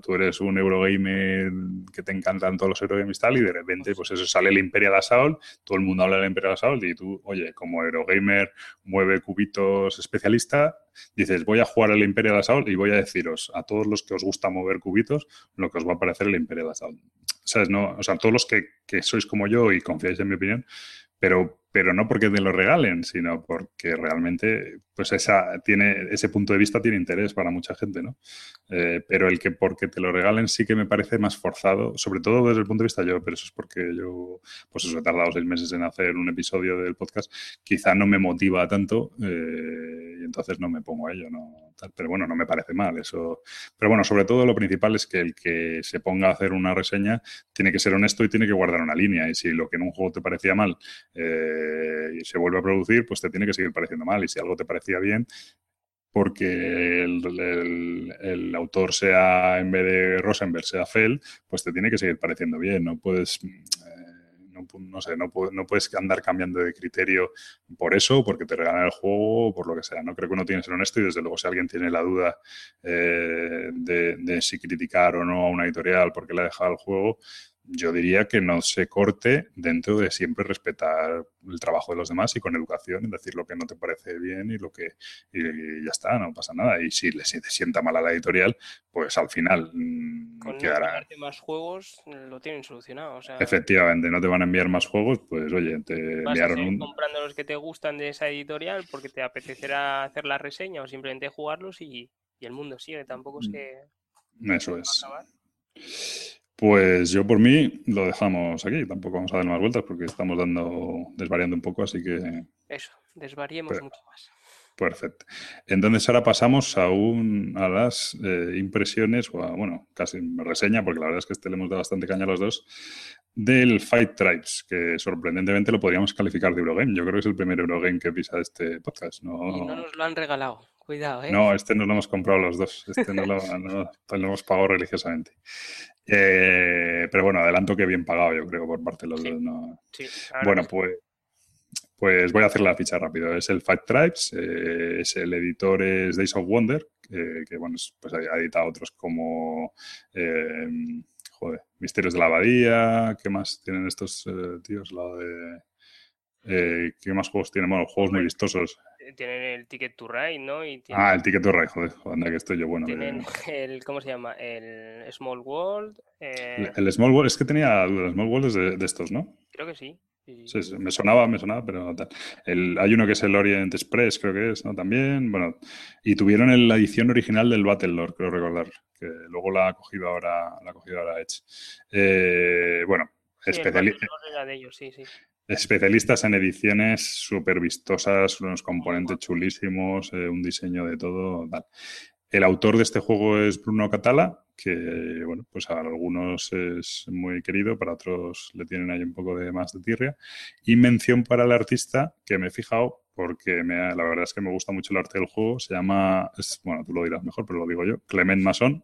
tú eres un Eurogamer que te encantan todos los Eurogames tal, y de repente, pues eso sale el Imperial Assault, todo el mundo habla del Imperial Assault, y tú, oye, como Eurogamer mueve cubitos especialista, dices, voy a jugar el Imperial Assault y voy a deciros a todos los que os gusta mover cubitos lo que os va a parecer el Imperial Assault. ¿Sabes? No, o sea, todos los que, que sois como yo y confiáis en mi opinión, pero, pero no porque te lo regalen, sino porque realmente pues esa, tiene, ese punto de vista tiene interés para mucha gente, ¿no? Eh, pero el que porque te lo regalen sí que me parece más forzado, sobre todo desde el punto de vista yo, pero eso es porque yo, pues eso, he tardado seis meses en hacer un episodio del podcast, quizá no me motiva tanto eh, y entonces no me pongo a ello, ¿no? Pero bueno, no me parece mal eso. Pero bueno, sobre todo lo principal es que el que se ponga a hacer una reseña tiene que ser honesto y tiene que guardar una línea. Y si lo que en un juego te parecía mal eh, se vuelve a producir, pues te tiene que seguir pareciendo mal. Y si algo te parecía bien, porque el autor sea, en vez de Rosenberg, sea Fell, pues te tiene que seguir pareciendo bien. No puedes, eh, no, sé, no puedes andar cambiando de criterio por eso, porque te regalan el juego, o por lo que sea. No creo que uno tiene que ser honesto y desde luego si alguien tiene la duda eh, de, de si criticar o no a una editorial porque le ha dejado el juego, yo diría que no se corte dentro de siempre respetar el trabajo de los demás y con educación, es decir lo que no te parece bien y lo que y ya está, no pasa nada. Y si le si te sienta mal a la editorial, pues al final mm, Con no quedará. enviarte más juegos lo tienen solucionado. O sea, Efectivamente, no te van a enviar más juegos, pues oye, te vas a enviaron seguir un. comprando los que te gustan de esa editorial porque te apetecerá hacer la reseña o simplemente jugarlos y, y el mundo sigue. Tampoco es Mm. que Eso a es. Pues yo por mí lo dejamos aquí, tampoco vamos a dar más vueltas porque estamos dando, desvariando un poco, así que Eso, desvariemos Pero- mucho más. Perfecto. Entonces ahora pasamos a, un, a las eh, impresiones, o a, bueno, casi reseña, porque la verdad es que este le hemos dado bastante caña a los dos, del Fight Tribes, que sorprendentemente lo podríamos calificar de Eurogame. Yo creo que es el primer Eurogame que pisa este podcast. No, Y no nos lo han regalado. Cuidado, ¿eh? no, este nos lo hemos comprado los dos. Este no lo, no- lo hemos pagado religiosamente. Eh, pero bueno, adelanto que bien pagado, yo creo, por parte de los Sí. dos. no- Sí, bueno, pues, pues voy a hacer la ficha rápido. Es el Fight Tribes, eh, es el editor es Days of Wonder, que, que, bueno, es- pues ha editado otros como eh, joder, Misterios de la Abadía, ¿qué más tienen estos eh, tíos? La de eh, ¿Qué más juegos tienen? Bueno, juegos muy vistosos. Tienen el Ticket to Ride, ¿no? Y Ah, el Ticket to Ride, joder, joder, anda que estoy yo bueno. de- tienen el, ¿cómo se llama? El Small World. eh, El, el Small World, es que tenía dudas, Small World es de, de estos, ¿no? creo que sí. sí, sí. Sí, sí, me sonaba, me sonaba, pero no tal. El, hay uno que es el Orient Express, creo que es, ¿no? También, bueno, y tuvieron el- la edición original del Battlelord, creo recordar, que luego la ha cogido ahora, la ha cogido ahora Edge. Eh, bueno, Sí, especialistas en ediciones súper vistosas, unos componentes chulísimos, eh, un diseño de todo, tal. El autor de este juego es Bruno Catala, que, bueno, pues a algunos es muy querido, para otros le tienen ahí un poco de más de tirria. Y mención para el artista, que me he fijado, porque me la verdad es que me gusta mucho el arte del juego, se llama, bueno, tú lo dirás mejor, pero lo digo yo, Clement Masson,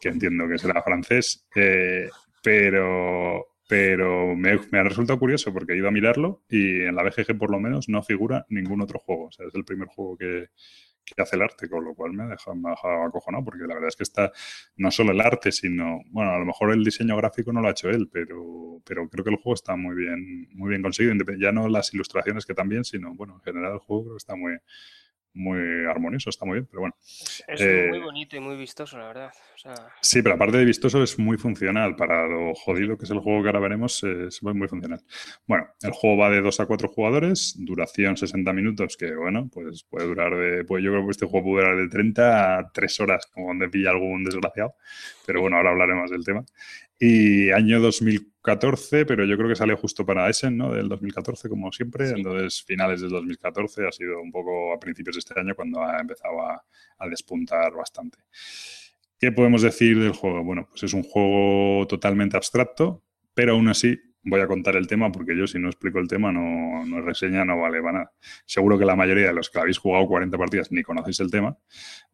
que entiendo que será francés, eh, pero, pero me, ha resultado curioso porque he ido a mirarlo y en la BGG por lo menos no figura ningún otro juego. O sea, es el primer juego que, hace el arte, con lo cual me ha dejado, me ha dejado acojonado porque la verdad es que está no solo el arte, sino, bueno, a lo mejor el diseño gráfico no lo ha hecho él, pero, pero creo que el juego está muy bien, muy bien conseguido. Ya no las ilustraciones que también, sino, bueno, en general el juego creo que está muy, muy armonioso, está muy bien, pero bueno. Es, es Eh, muy bonito y muy vistoso, la verdad. O sea, Sí, pero aparte de vistoso es muy funcional. Para lo jodido que es el juego que ahora veremos, es muy, muy funcional. Bueno, el juego va de 2 a 4 jugadores, duración 60 minutos, que bueno, pues puede durar de... Pues yo creo que este juego puede durar de 30 a 3 horas, como donde pilla algún desgraciado. Pero bueno, ahora hablaremos del tema. Y año 2014, pero yo creo que sale justo para Essen, ¿no? Del 2014, como siempre. Sí. Entonces, finales del 2014 ha sido un poco a principios de este año cuando ha empezado a, a despuntar bastante. ¿Qué podemos decir del juego? Bueno, pues es un juego totalmente abstracto, pero aún así voy a contar el tema porque yo si no explico el tema no, no es reseña, no vale para nada. Seguro que la mayoría de los que habéis jugado 40 partidas ni conocéis el tema,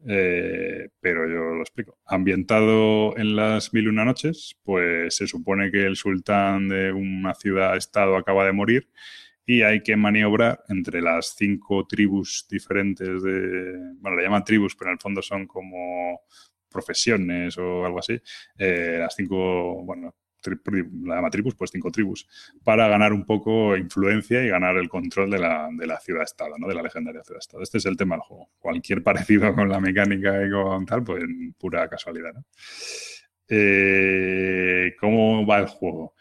eh, pero yo lo explico. Ambientado en las mil una noches, pues se supone que el sultán de una ciudad-estado acaba de morir y hay que maniobrar entre las cinco tribus diferentes de... Bueno, le llaman tribus, pero en el fondo son como profesiones o algo así. eh, las cinco, bueno, la llama tribus, pues cinco tribus, para ganar un poco influencia y ganar el control de la, de la ciudad-estado, ¿no? De la legendaria ciudad-estado. Este es el tema del juego. Cualquier parecido con la mecánica y con tal, pues pura casualidad, ¿no? Eh, ¿Cómo va el juego?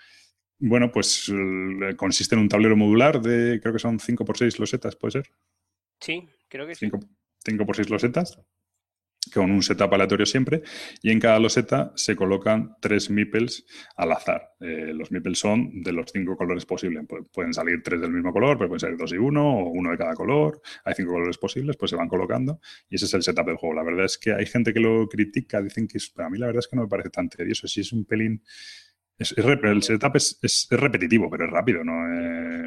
Bueno, pues eh, consiste en un tablero modular de, creo que son 5 por 6 losetas, ¿puede ser? Sí, creo que sí. 5 por 6 losetas, con un setup aleatorio siempre, y en cada loseta se colocan tres meeples al azar. Eh, los meeples son de los cinco colores posibles. Pu- pueden salir tres del mismo color, pero pueden salir dos y uno, o uno de cada color. Hay cinco colores posibles, pues se van colocando, y ese es el setup del juego. La verdad es que hay gente que lo critica, dicen que es, pero a mí la verdad es que no me parece tan tedioso. Si es un pelín... Es, el setup es repetitivo, pero es rápido, ¿no?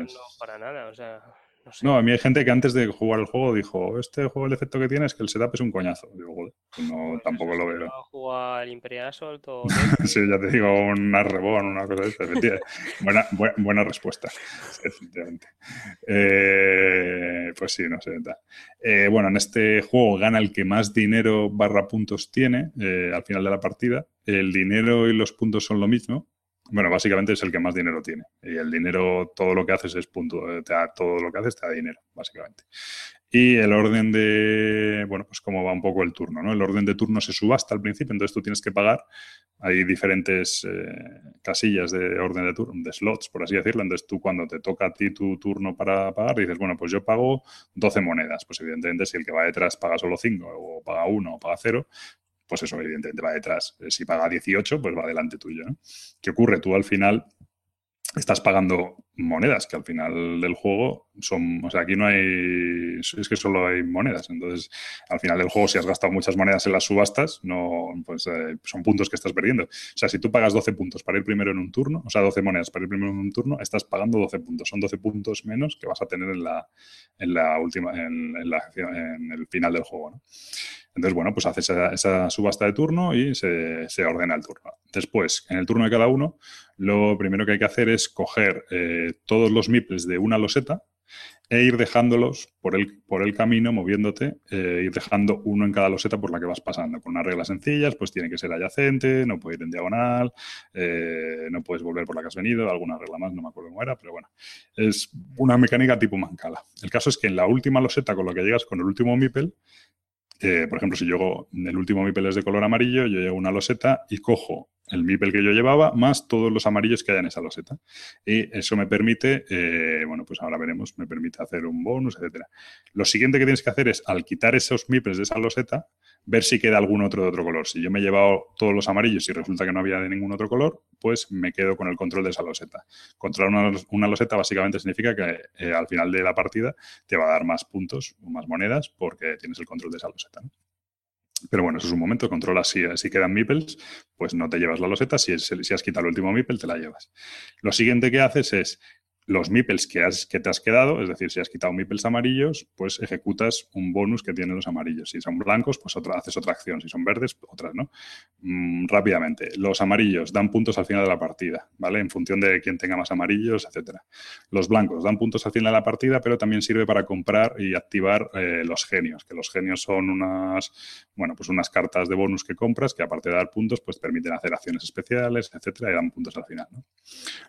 Es- No, para nada, o sea, no sé. no, a mí hay gente que antes de jugar el juego dijo, este juego el efecto que tiene es que el setup es un coñazo. Digo, joder, pues no, Pues tampoco lo veo. jugar Imperial Assault o Sí, ya te digo, una rebón, una cosa de esta, efectivamente. Buena, bu- buena respuesta, efectivamente. Eh, pues sí, no sé. Eh, bueno, en este juego gana el que más dinero barra puntos tiene eh, al final de la partida. El dinero y los puntos son lo mismo. Bueno, básicamente es el que más dinero tiene. Y el dinero, todo lo que haces es punto. eh, Te da, todo lo que haces te da dinero, básicamente. Y el orden de, bueno, pues cómo va un poco el turno, ¿no? El orden de turno se subasta al principio, entonces tú tienes que pagar. Hay diferentes eh, casillas de orden de turno, de slots, por así decirlo. Entonces tú cuando te toca a ti tu turno para pagar, dices, bueno, pues yo pago 12 monedas. Pues evidentemente si el que va detrás paga solo 5 o paga 1 o paga 0, pues eso evidentemente va detrás. Eh, Si paga 18, pues va delante tuyo, ¿no? ¿Qué ocurre? Tú al final estás pagando monedas, que al final del juego son, o sea, aquí no hay, es que solo hay monedas, entonces al final del juego si has gastado muchas monedas en las subastas, no, pues eh, son puntos que estás perdiendo. O sea, si tú pagas 12 puntos para ir primero en un turno, o sea, 12 monedas para ir primero en un turno, estás pagando 12 puntos, son 12 puntos menos que vas a tener en la, en la última, en, en el final del juego. Entonces, bueno, pues haces esa, subasta de turno y se, se ordena el turno. Después, en el turno de cada uno, lo primero que hay que hacer es coger eh, todos los meeples de una loseta e ir dejándolos por el, por el camino, moviéndote, eh, ir dejando uno en cada loseta por la que vas pasando. Con unas reglas sencillas, pues tiene que ser adyacente, no puede ir en diagonal, eh, no puedes volver por la que has venido, alguna regla más, no me acuerdo cómo era, pero bueno, es una mecánica tipo mancala. El caso es que en la última loseta con la que llegas con el último meeple, eh, por ejemplo, si yo el último MIPEL es de color amarillo, yo llevo una loseta y cojo el MIPEL que yo llevaba más todos los amarillos que hay en esa loseta. Y eso me permite, eh, bueno, pues ahora veremos, me permite hacer un bonus, etcétera. Lo siguiente que tienes que hacer es, al quitar esos MIPELs de esa loseta, ver si queda algún otro de otro color. Si yo me he llevado todos los amarillos y resulta que no había de ningún otro color, pues me quedo con el control de esa loseta. Controlar una, una loseta básicamente significa que eh, al final de la partida te va a dar más puntos o más monedas porque tienes el control de esa loseta. ¿no? Pero bueno, eso es un momento, controlas si, si quedan meeples, pues no te llevas la loseta, si, si has quitado el último meeple, te la llevas. Lo siguiente que haces es los meeples que, has, que te has quedado, es decir, si has quitado meeples amarillos, pues ejecutas un bonus que tienen los amarillos. Si son blancos, pues otra, haces otra acción. Si son verdes, otras, ¿no? Mm, rápidamente, los amarillos dan puntos al final de la partida, ¿vale? En función de quién tenga más amarillos, etcétera. Los blancos dan puntos al final de la partida, pero también sirve para comprar y activar eh, los genios, que los genios son unas, bueno, pues unas cartas de bonus que compras que aparte de dar puntos, pues permiten hacer acciones especiales, etcétera, y dan puntos al final.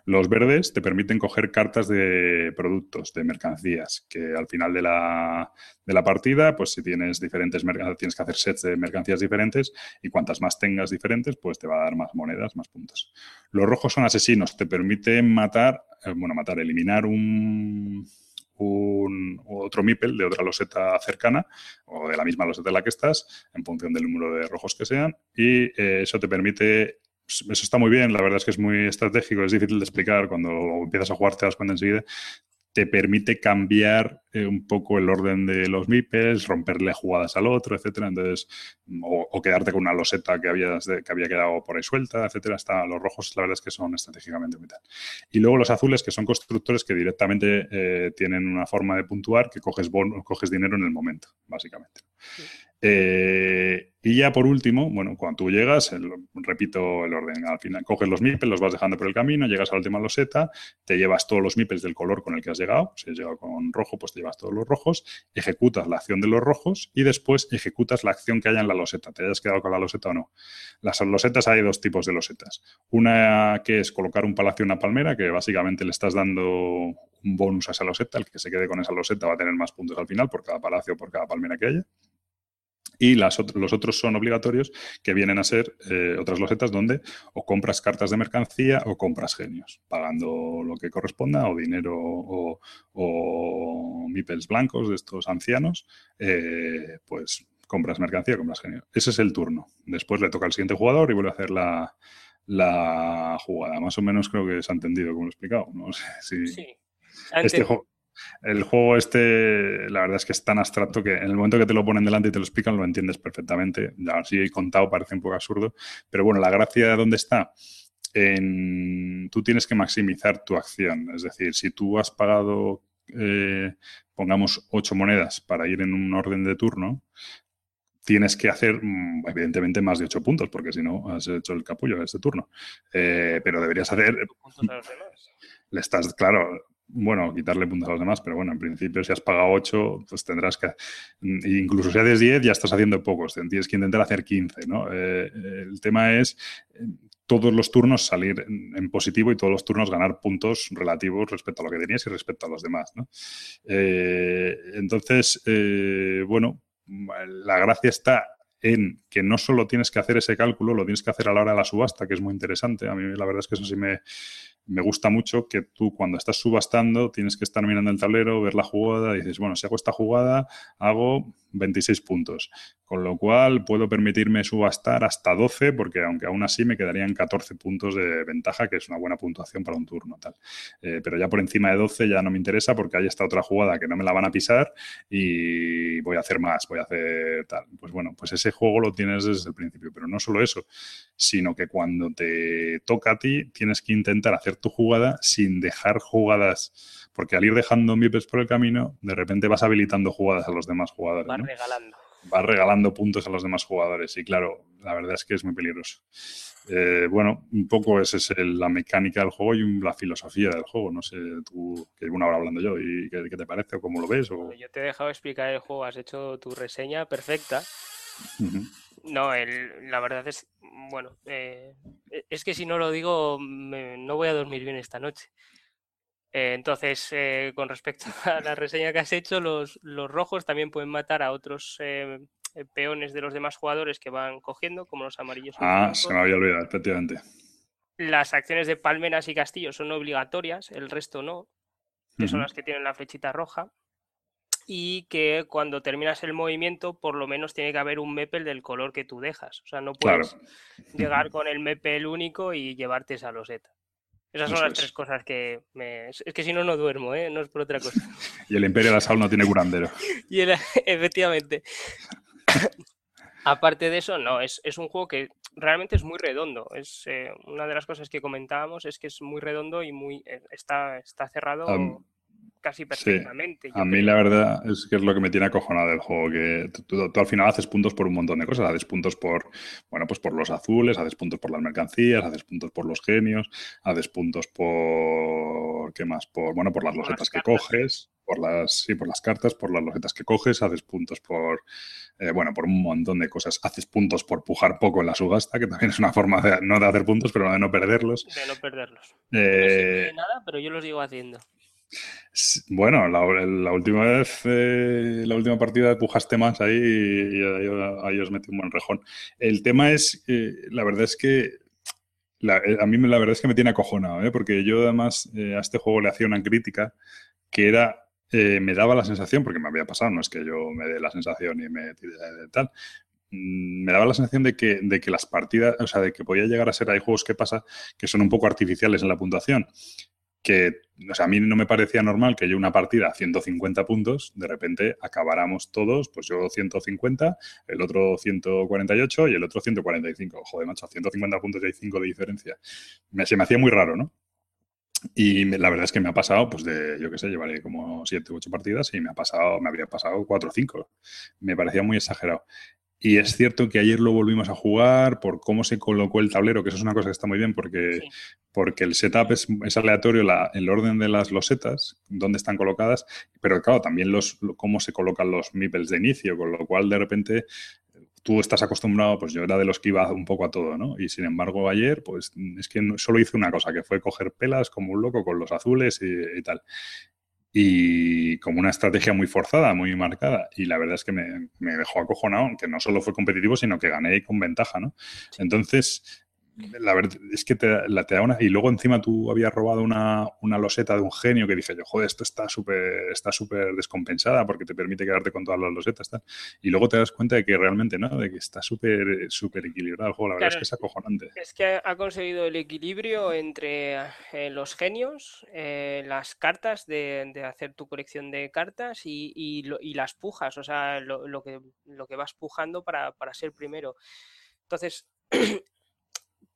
Los verdes te permiten coger cartas de productos, de mercancías, que al final de la, de la partida, pues si tienes diferentes mercancías, tienes que hacer sets de mercancías diferentes y cuantas más tengas diferentes, pues te va a dar más monedas, más puntos. Los rojos son asesinos, te permiten matar, eh, bueno, matar, eliminar un, otro MIPEL de otra loseta cercana o de la misma loseta en la que estás, en función del número de rojos que sean, y eh, eso te permite pues, eso está muy bien, la verdad es que es muy estratégico, es difícil de explicar, cuando empiezas a jugar te das cuenta enseguida. Te permite cambiar eh, un poco el orden de los meeples, romperle jugadas al otro, etcétera. Entonces, o, o quedarte con una loseta que, habías que había quedado por ahí suelta, etcétera. Está, los rojos, la verdad es que son estratégicamente muy. Y luego los azules, que son constructores que directamente eh, tienen una forma de puntuar que coges, bono- coges dinero en el momento, básicamente. Eh, y ya por último, bueno, cuando tú llegas, repito el orden, al final coges los meeples, los vas dejando por el camino, llegas a la última loseta, te llevas todos los meeples del color con el que has llegado, si has llegado con rojo, pues te llevas todos los rojos, ejecutas la acción de los rojos y después ejecutas la acción que haya en la loseta, te hayas quedado con la loseta o no. Las losetas hay dos tipos de losetas. Una que es colocar un palacio en una palmera, que básicamente le estás dando un bonus a esa loseta, el que se quede con esa loseta va a tener más puntos al final por cada palacio por cada palmera que haya. Y las los otros son obligatorios, que vienen a ser eh, otras losetas donde o compras cartas de mercancía o compras genios, pagando lo que corresponda, o dinero o, o mipels blancos de estos ancianos, eh, pues compras mercancía, compras genios. Ese es el turno. Después le toca al siguiente jugador y vuelve a hacer la, la jugada. Más o menos creo que se ha entendido como lo he explicado. No sé si... Sí. Este el juego este, la verdad es que es tan abstracto que en el momento que te lo ponen delante y te lo explican lo entiendes perfectamente. Ya así he contado, parece un poco absurdo. Pero bueno, la gracia de dónde está. En, tú tienes que maximizar tu acción. Es decir, si tú has pagado, eh, pongamos, ocho monedas para ir en un orden de turno, tienes que hacer, mm, evidentemente, más de ocho puntos, porque si no, has hecho el capullo de este turno. Eh, pero deberías hacer le estás, claro, bueno, quitarle puntos a los demás, pero bueno, en principio si has pagado 8, pues tendrás que, mm, incluso si haces 10, ya estás haciendo pocos, tienes que intentar hacer 15, ¿no? Eh, el tema es eh, todos los turnos salir en, positivo y todos los turnos ganar puntos relativos respecto a lo que tenías y respecto a los demás. Eh, entonces, bueno, la gracia está en que no solo tienes que hacer ese cálculo, lo tienes que hacer a la hora de la subasta, que es muy interesante. A mí la verdad es que eso sí me, me gusta mucho, que tú cuando estás subastando tienes que estar mirando el tablero, ver la jugada, y dices, bueno, si hago esta jugada, hago 26 puntos. Con lo cual puedo permitirme subastar hasta 12, porque aunque aún así me quedarían 14 puntos de ventaja, que es una buena puntuación para un turno. Tal. Eh, pero ya por encima de 12 ya no me interesa porque hay esta otra jugada que no me la van a pisar y voy a hacer más, voy a hacer tal. Pues bueno, pues ese juego lo tienes desde el principio, pero no solo eso, sino que cuando te toca a ti tienes que intentar hacer tu jugada sin dejar jugadas, porque al ir dejando MIPES por el camino, de repente vas habilitando jugadas a los demás jugadores. Vas ¿no? regalando. vas regalando puntos a los demás jugadores. Y claro, la verdad es que es muy peligroso. Eh, bueno, un poco esa es el- la mecánica del juego y la filosofía del juego. No sé, tú, que una hora hablando yo, ¿y qué, qué te parece o cómo lo ves? O... Yo te he dejado explicar el juego, has hecho tu reseña perfecta. No, el- la verdad es, bueno, eh, e- es que si no lo digo, me- no voy a dormir bien esta noche. Eh, entonces, eh, con respecto a la reseña que has hecho, los, los rojos también pueden matar a otros eh, peones de los demás jugadores que van cogiendo, como los amarillos. los Ah, se me había olvidado, efectivamente. Las acciones de palmeras y castillos son obligatorias, el resto no, que son las que tienen la flechita roja. Y que cuando terminas el movimiento, por lo menos tiene que haber un mepel del color que tú dejas. O sea, no Claro. puedes llegar con el mepel único y llevarte esa loseta. Esas son Eso las es. tres cosas que me... Es que si no, no duermo, ¿eh? No es por otra cosa. Y el Imperio de la Sal no tiene curandero. Y el- efectivamente. Aparte de eso, no, es, es un juego que realmente es muy redondo. Es eh, una de las cosas que comentábamos es que es muy redondo y muy eh, está, está cerrado casi perfectamente. A mí creo. la verdad es que es lo que me tiene acojonado del juego, que tú, tú- tú al final haces puntos por un montón de cosas, haces puntos por, bueno, pues por los azules, haces puntos por las mercancías, haces puntos por los genios, haces puntos por, ¿qué más? Por, bueno, por las Por las losetas que coges, por las, sí, por las cartas, por las losetas que coges, haces puntos por, eh, bueno, por un montón de cosas, haces puntos por pujar poco en la subasta, que también es una forma de, no de hacer puntos, pero de no perderlos. De no perderlos. No sirve Eh, de nada, pero yo lo sigo haciendo. Bueno, la, última vez, eh, la última partida pujaste más ahí y, ahí, os metí un buen rejón. El tema es, eh, la verdad es que eh, a mí la verdad es que me tiene acojonado, ¿eh? porque yo además eh, a este juego le hacía una crítica que era, me daba la sensación, porque me había pasado, no es que yo me dé la sensación y me tire tal, mm, me daba la sensación de que, de que las partidas, o sea, de que podía llegar a ser, hay juegos que pasa que son un poco artificiales en la puntuación. Que, o sea, a mí no me parecía normal que yo una partida a 150 puntos, de repente acabáramos todos, pues yo 150, el otro 148 y el otro 145. Joder, macho, a 150 puntos y hay 5 de diferencia. Me- se me hacía muy raro, ¿no? Y la verdad es que me ha pasado, pues de, yo qué sé, llevaré como 7 u 8 partidas y me ha pasado, me habría pasado 4 o 5. Me parecía muy exagerado. Y es cierto que ayer lo volvimos a jugar por cómo se colocó el tablero, que eso es una cosa que está muy bien porque, Sí. porque el setup es, es aleatorio, la- el orden de las losetas, dónde están colocadas, pero claro, también los, lo- cómo se colocan los meeples de inicio, con lo cual de repente tú estás acostumbrado, pues yo era de los que iba un poco a todo, ¿no? Y sin embargo ayer, pues es que solo hice una cosa, que fue coger pelas como un loco con los azules y, y tal. Y como una estrategia muy forzada, muy marcada. Y la verdad es que me, me dejó acojonado, que no solo fue competitivo, sino que gané con ventaja, ¿no? Entonces, la verdad es que te, la, te da una... Y luego encima tú habías robado una, una loseta de un genio que dije yo, joder, esto está súper está súper descompensada porque te permite quedarte con todas las losetas. Tal. Y luego te das cuenta de que realmente, ¿no? De que está súper súper equilibrado el juego. La verdad Claro, es que es acojonante. Es que ha conseguido el equilibrio entre eh, los genios, eh, las cartas de, de hacer tu colección de cartas y, y lo- y las pujas, o sea, lo, lo que, lo que vas pujando para, para ser primero. Entonces,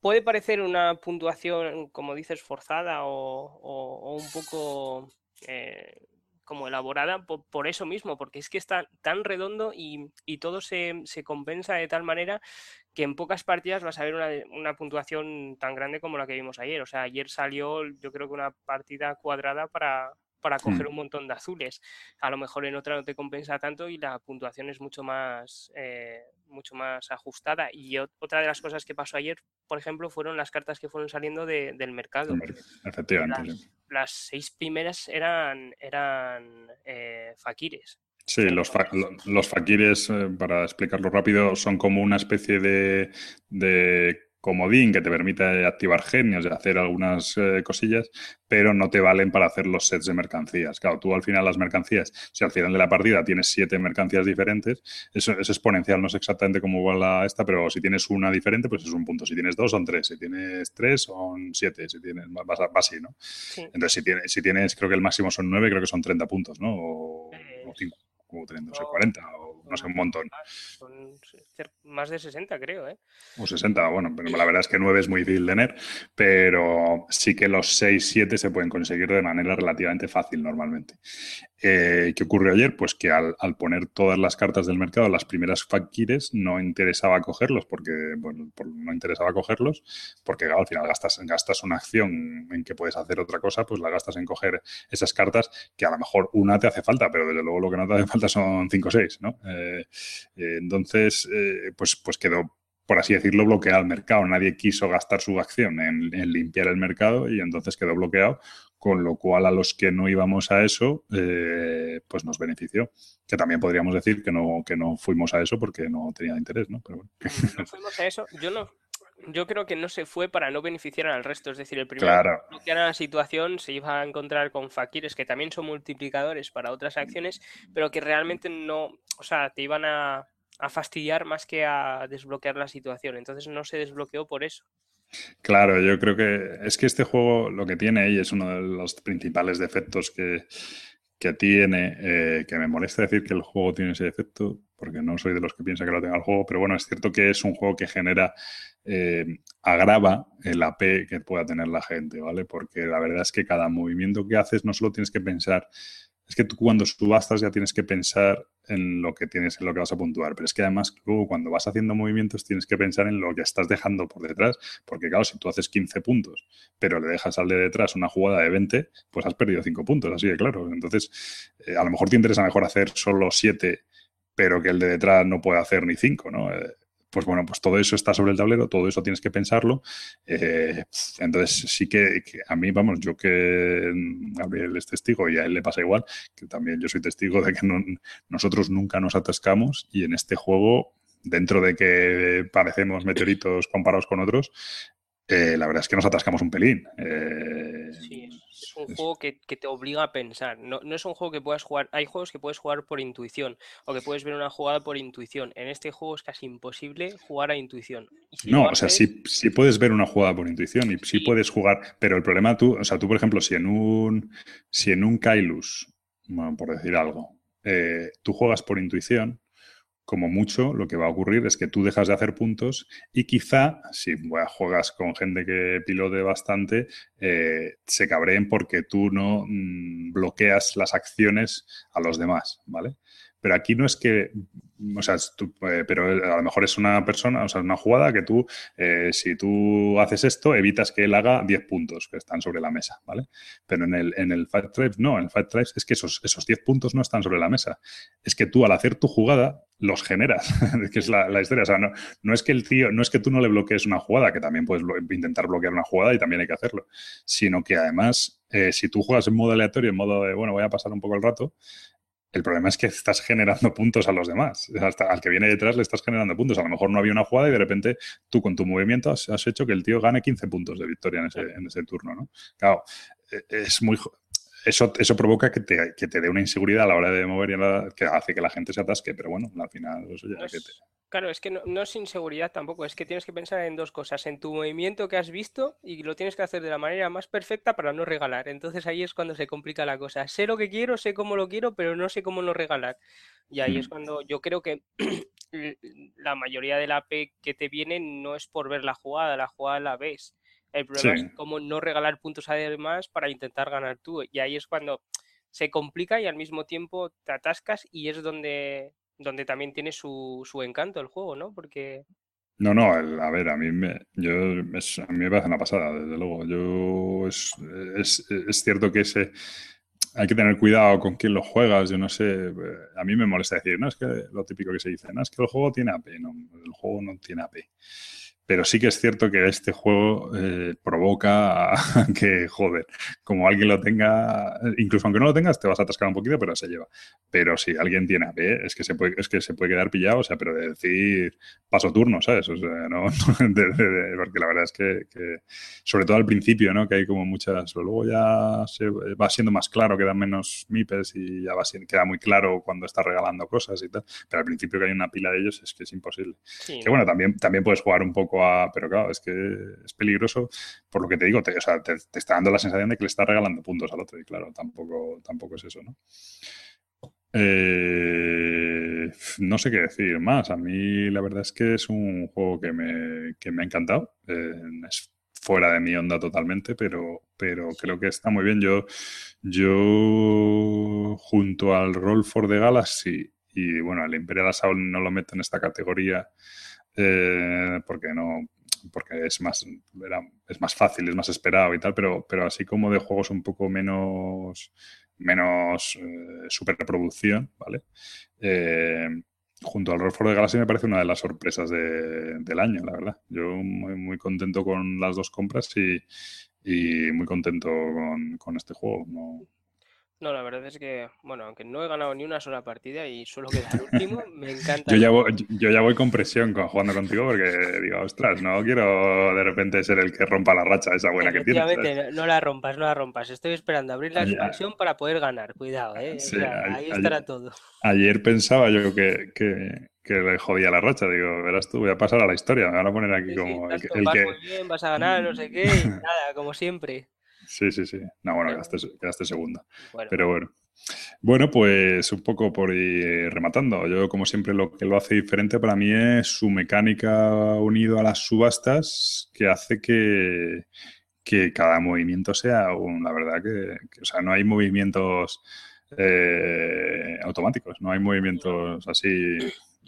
puede parecer una puntuación, como dices, forzada o, un poco eh, como elaborada por, eso mismo, porque es que está tan redondo y, todo se, se compensa de tal manera que en pocas partidas vas a ver una, una puntuación tan grande como la que vimos ayer. O sea, ayer salió yo creo que una partida cuadrada para, para coger Mm. un montón de azules. A lo mejor en otra no te compensa tanto y la puntuación es mucho más, eh, mucho más ajustada. Y ot- otra de las cosas que pasó ayer, por ejemplo, fueron las cartas que fueron saliendo de- del mercado. Efectivamente. Las, seis primeras eran, eran eh, fakires. Sí, los, fa- lo- los fakires, eh, para explicarlo rápido, son como una especie de, de comodín que te permite activar genios y hacer algunas eh, cosillas, pero no te valen para hacer los sets de mercancías. Claro, tú al final las mercancías, si al final de la partida tienes siete mercancías diferentes, eso es exponencial, no sé exactamente cómo va la esta, pero si tienes una diferente, pues es un punto. Si tienes dos, son tres. Si tienes tres, son siete. Si tienes, vas, vas así, ¿no? Sí. Entonces, si tienes, si tienes, creo que el máximo son nueve, creo que son 30 puntos, ¿no? O, Eh, o cinco, o 30, no sé, no, 40, o no sé, un montón. Son cer- más de 60, creo, ¿eh? O 60, bueno, pero la verdad es que 9 es muy difícil tener, pero sí que los 6, 7 se pueden conseguir de manera relativamente fácil normalmente. Eh, ¿Qué ocurrió ayer? Pues que al, al poner todas las cartas del mercado, las primeras fakires, no interesaba cogerlos, porque bueno, no interesaba cogerlos, porque al final gastas, gastas una acción en que puedes hacer otra cosa, pues la gastas en coger esas cartas que a lo mejor una te hace falta, pero desde luego lo que no te hace falta son 5 o 6, ¿no? Eh, eh, entonces, eh, pues, pues quedó por así decirlo, bloqueado el mercado. Nadie quiso gastar su acción en, en limpiar el mercado y entonces quedó bloqueado, con lo cual a los que no íbamos a eso, eh, pues nos benefició. Que también podríamos decir que no, que no fuimos a eso porque no tenía interés, ¿no? Pero bueno. No fuimos a eso. Yo no. Yo creo que no se fue para no beneficiar al resto. Es decir, el primero Claro. que bloqueara la situación se iba a encontrar con fakires que también son multiplicadores para otras acciones, pero que realmente no, o sea, te iban a, a fastidiar más que a desbloquear la situación. Entonces no se desbloqueó por eso. Claro, yo creo que es que este juego lo que tiene y es uno de los principales defectos que, que tiene, eh, que me molesta decir que el juego tiene ese defecto, porque no soy de los que piensa que lo tenga el juego, pero bueno, es cierto que es un juego que genera, eh, agrava el AP que pueda tener la gente, ¿vale? Porque la verdad es que cada movimiento que haces no solo tienes que pensar, es que tú cuando subastas ya tienes que pensar en lo que tienes, en lo que vas a puntuar, pero es que además luego cuando vas haciendo movimientos tienes que pensar en lo que estás dejando por detrás, porque claro, si tú haces 15 puntos, pero le dejas al de detrás una jugada de 20, pues has perdido 5 puntos, así de claro. Entonces, eh, a lo mejor te interesa mejor hacer solo 7, pero que el de detrás no puede hacer ni 5, ¿no? Eh, pues bueno, pues todo eso está sobre el tablero, todo eso tienes que pensarlo. Eh, entonces sí que, a mí, vamos, yo que Gabriel es testigo y a él le pasa igual, que también yo soy testigo de que no- nosotros nunca nos atascamos y en este juego, dentro de que parecemos meteoritos comparados con otros, eh, la verdad es que nos atascamos un pelín. Eh, es un juego que, que te obliga a pensar. No, no es un juego que puedas jugar. Hay juegos que puedes jugar por intuición o que puedes ver una jugada por intuición. En este juego es casi imposible jugar a intuición. Y si No, o sea, sí, sí puedes ver una jugada por intuición y sí Sí. puedes jugar, pero el problema tú, o sea, tú, por ejemplo, si en un, si en un Kailus, bueno, por decir algo, eh, tú juegas por intuición, como mucho, lo que va a ocurrir es que tú dejas de hacer puntos y quizá, si juegas con gente que pilote bastante, eh, se cabreen porque tú no mm, bloqueas las acciones a los demás, ¿vale? Pero aquí no es que, o sea, eh, pero a lo mejor es una persona, o sea, una jugada que tú, eh, si tú haces esto, evitas que él haga 10 puntos que están sobre la mesa, ¿vale? Pero en el, en el Fight Tribes, no, en el Fight Tribes es que esos, esos 10 puntos no están sobre la mesa. Es que tú al hacer tu jugada los generas, que es la, historia. O sea, no, no es que el tío, no es que tú no le bloquees una jugada, que también puedes intentar bloquear una jugada y también hay que hacerlo, sino que además, eh, si tú juegas en modo aleatorio, en modo de, bueno, voy a pasar un poco el rato, el problema es que estás generando puntos a los demás. Hasta al que viene detrás le estás generando puntos. A lo mejor no había una jugada y de repente tú con tu movimiento has, has hecho que el tío gane 15 puntos de victoria en ese, en ese turno, ¿no? Claro, eh, es muy... Eso, eso provoca que te, que te dé una inseguridad a la hora de mover y a la- que hace que la gente se atasque, pero bueno, al final eso ya No que te- es- Claro, es que no, no es inseguridad tampoco, es que tienes que pensar en dos cosas, en tu movimiento que has visto y lo tienes que hacer de la manera más perfecta para no regalar. Entonces ahí es cuando se complica la cosa. Sé lo que quiero, sé cómo lo quiero, pero no sé cómo no regalar. Y ahí es Mm. cuando yo creo que la mayoría de la AP que te viene no es por ver la jugada, la jugada la ves. El problema Sí. es cómo no regalar puntos además para intentar ganar tú. Y ahí es cuando se complica y al mismo tiempo te atascas y es donde, donde también tiene su, su encanto el juego, ¿no? Porque No, no, el- a ver, a mí me, yo, es- a mí me parece una pasada, desde luego. Yo es, es, es cierto que ese hay que tener cuidado con quién lo juegas. Yo no sé, eh, a mí me molesta decir, no, es que lo típico que se dice, no, es que el juego tiene AP. No, el juego no tiene AP. Pero sí que es cierto que este juego eh, provoca a que, joder, como alguien lo tenga, incluso aunque no lo tengas, te vas a atascar un poquito, pero se lleva. Pero si alguien tiene AP, es que se puede, es que se puede quedar pillado, o sea, pero de decir paso turno, ¿sabes? O sea, no, de- de- de- porque la verdad es que, que, sobre todo al principio, ¿no? Que hay como muchas, luego ya se va siendo más claro, quedan menos mipes y ya va siendo, queda muy claro cuando estás regalando cosas y tal. Pero al principio que hay una pila de ellos es que es imposible. sí, Que bueno, también, también puedes jugar un poco Pero claro, es que es peligroso por lo que te digo. Te, está dando la sensación de que le estás regalando puntos al otro. Y claro, tampoco, tampoco es eso, ¿no? Eh, no sé qué decir más. A mí la verdad es que es un juego que me, que me ha encantado. Eh, es fuera de mi onda totalmente, pero, pero creo que está muy bien. Yo, yo junto al Roll for the Galaxy y bueno, el Imperial Assault no lo meto en esta categoría eh, porque no porque es más era- es más fácil, es más esperado y tal, pero, pero así como de juegos un poco menos menos eh, superproducción, ¿vale? Eh, junto al Roll for the Galaxy me parece una de las sorpresas de- del año, la verdad. Yo muy, muy contento con las dos compras y, muy contento con, con este juego. No, no, la verdad es que, bueno, aunque no he ganado ni una sola partida y suelo quedar último, me encanta. Yo ya, voy, yo ya voy con presión con, jugando contigo porque digo, ostras, no quiero de repente ser el que rompa la racha esa buena que tienes. no la rompas, no la rompas. Estoy esperando abrir la Ayer- expansión para poder ganar. Cuidado, ¿eh? Sí, ahí ayer- estará todo. Ayer pensaba yo que, que, que le jodía la racha. Digo, verás tú, voy a pasar a la historia. Me van a poner aquí Sí, sí, como el, que- tú, el vas que... muy bien, vas a ganar, no sé qué, y nada, como siempre. Sí, sí, sí. No, bueno, quedaste, quedaste segunda. Bueno, Pero bueno. Bueno, pues un poco por ir rematando. Yo, como siempre, lo que lo hace diferente para mí es su mecánica unido a las subastas que hace que, que cada movimiento sea un, la verdad que, que, o sea, no hay movimientos eh, automáticos, no hay movimientos así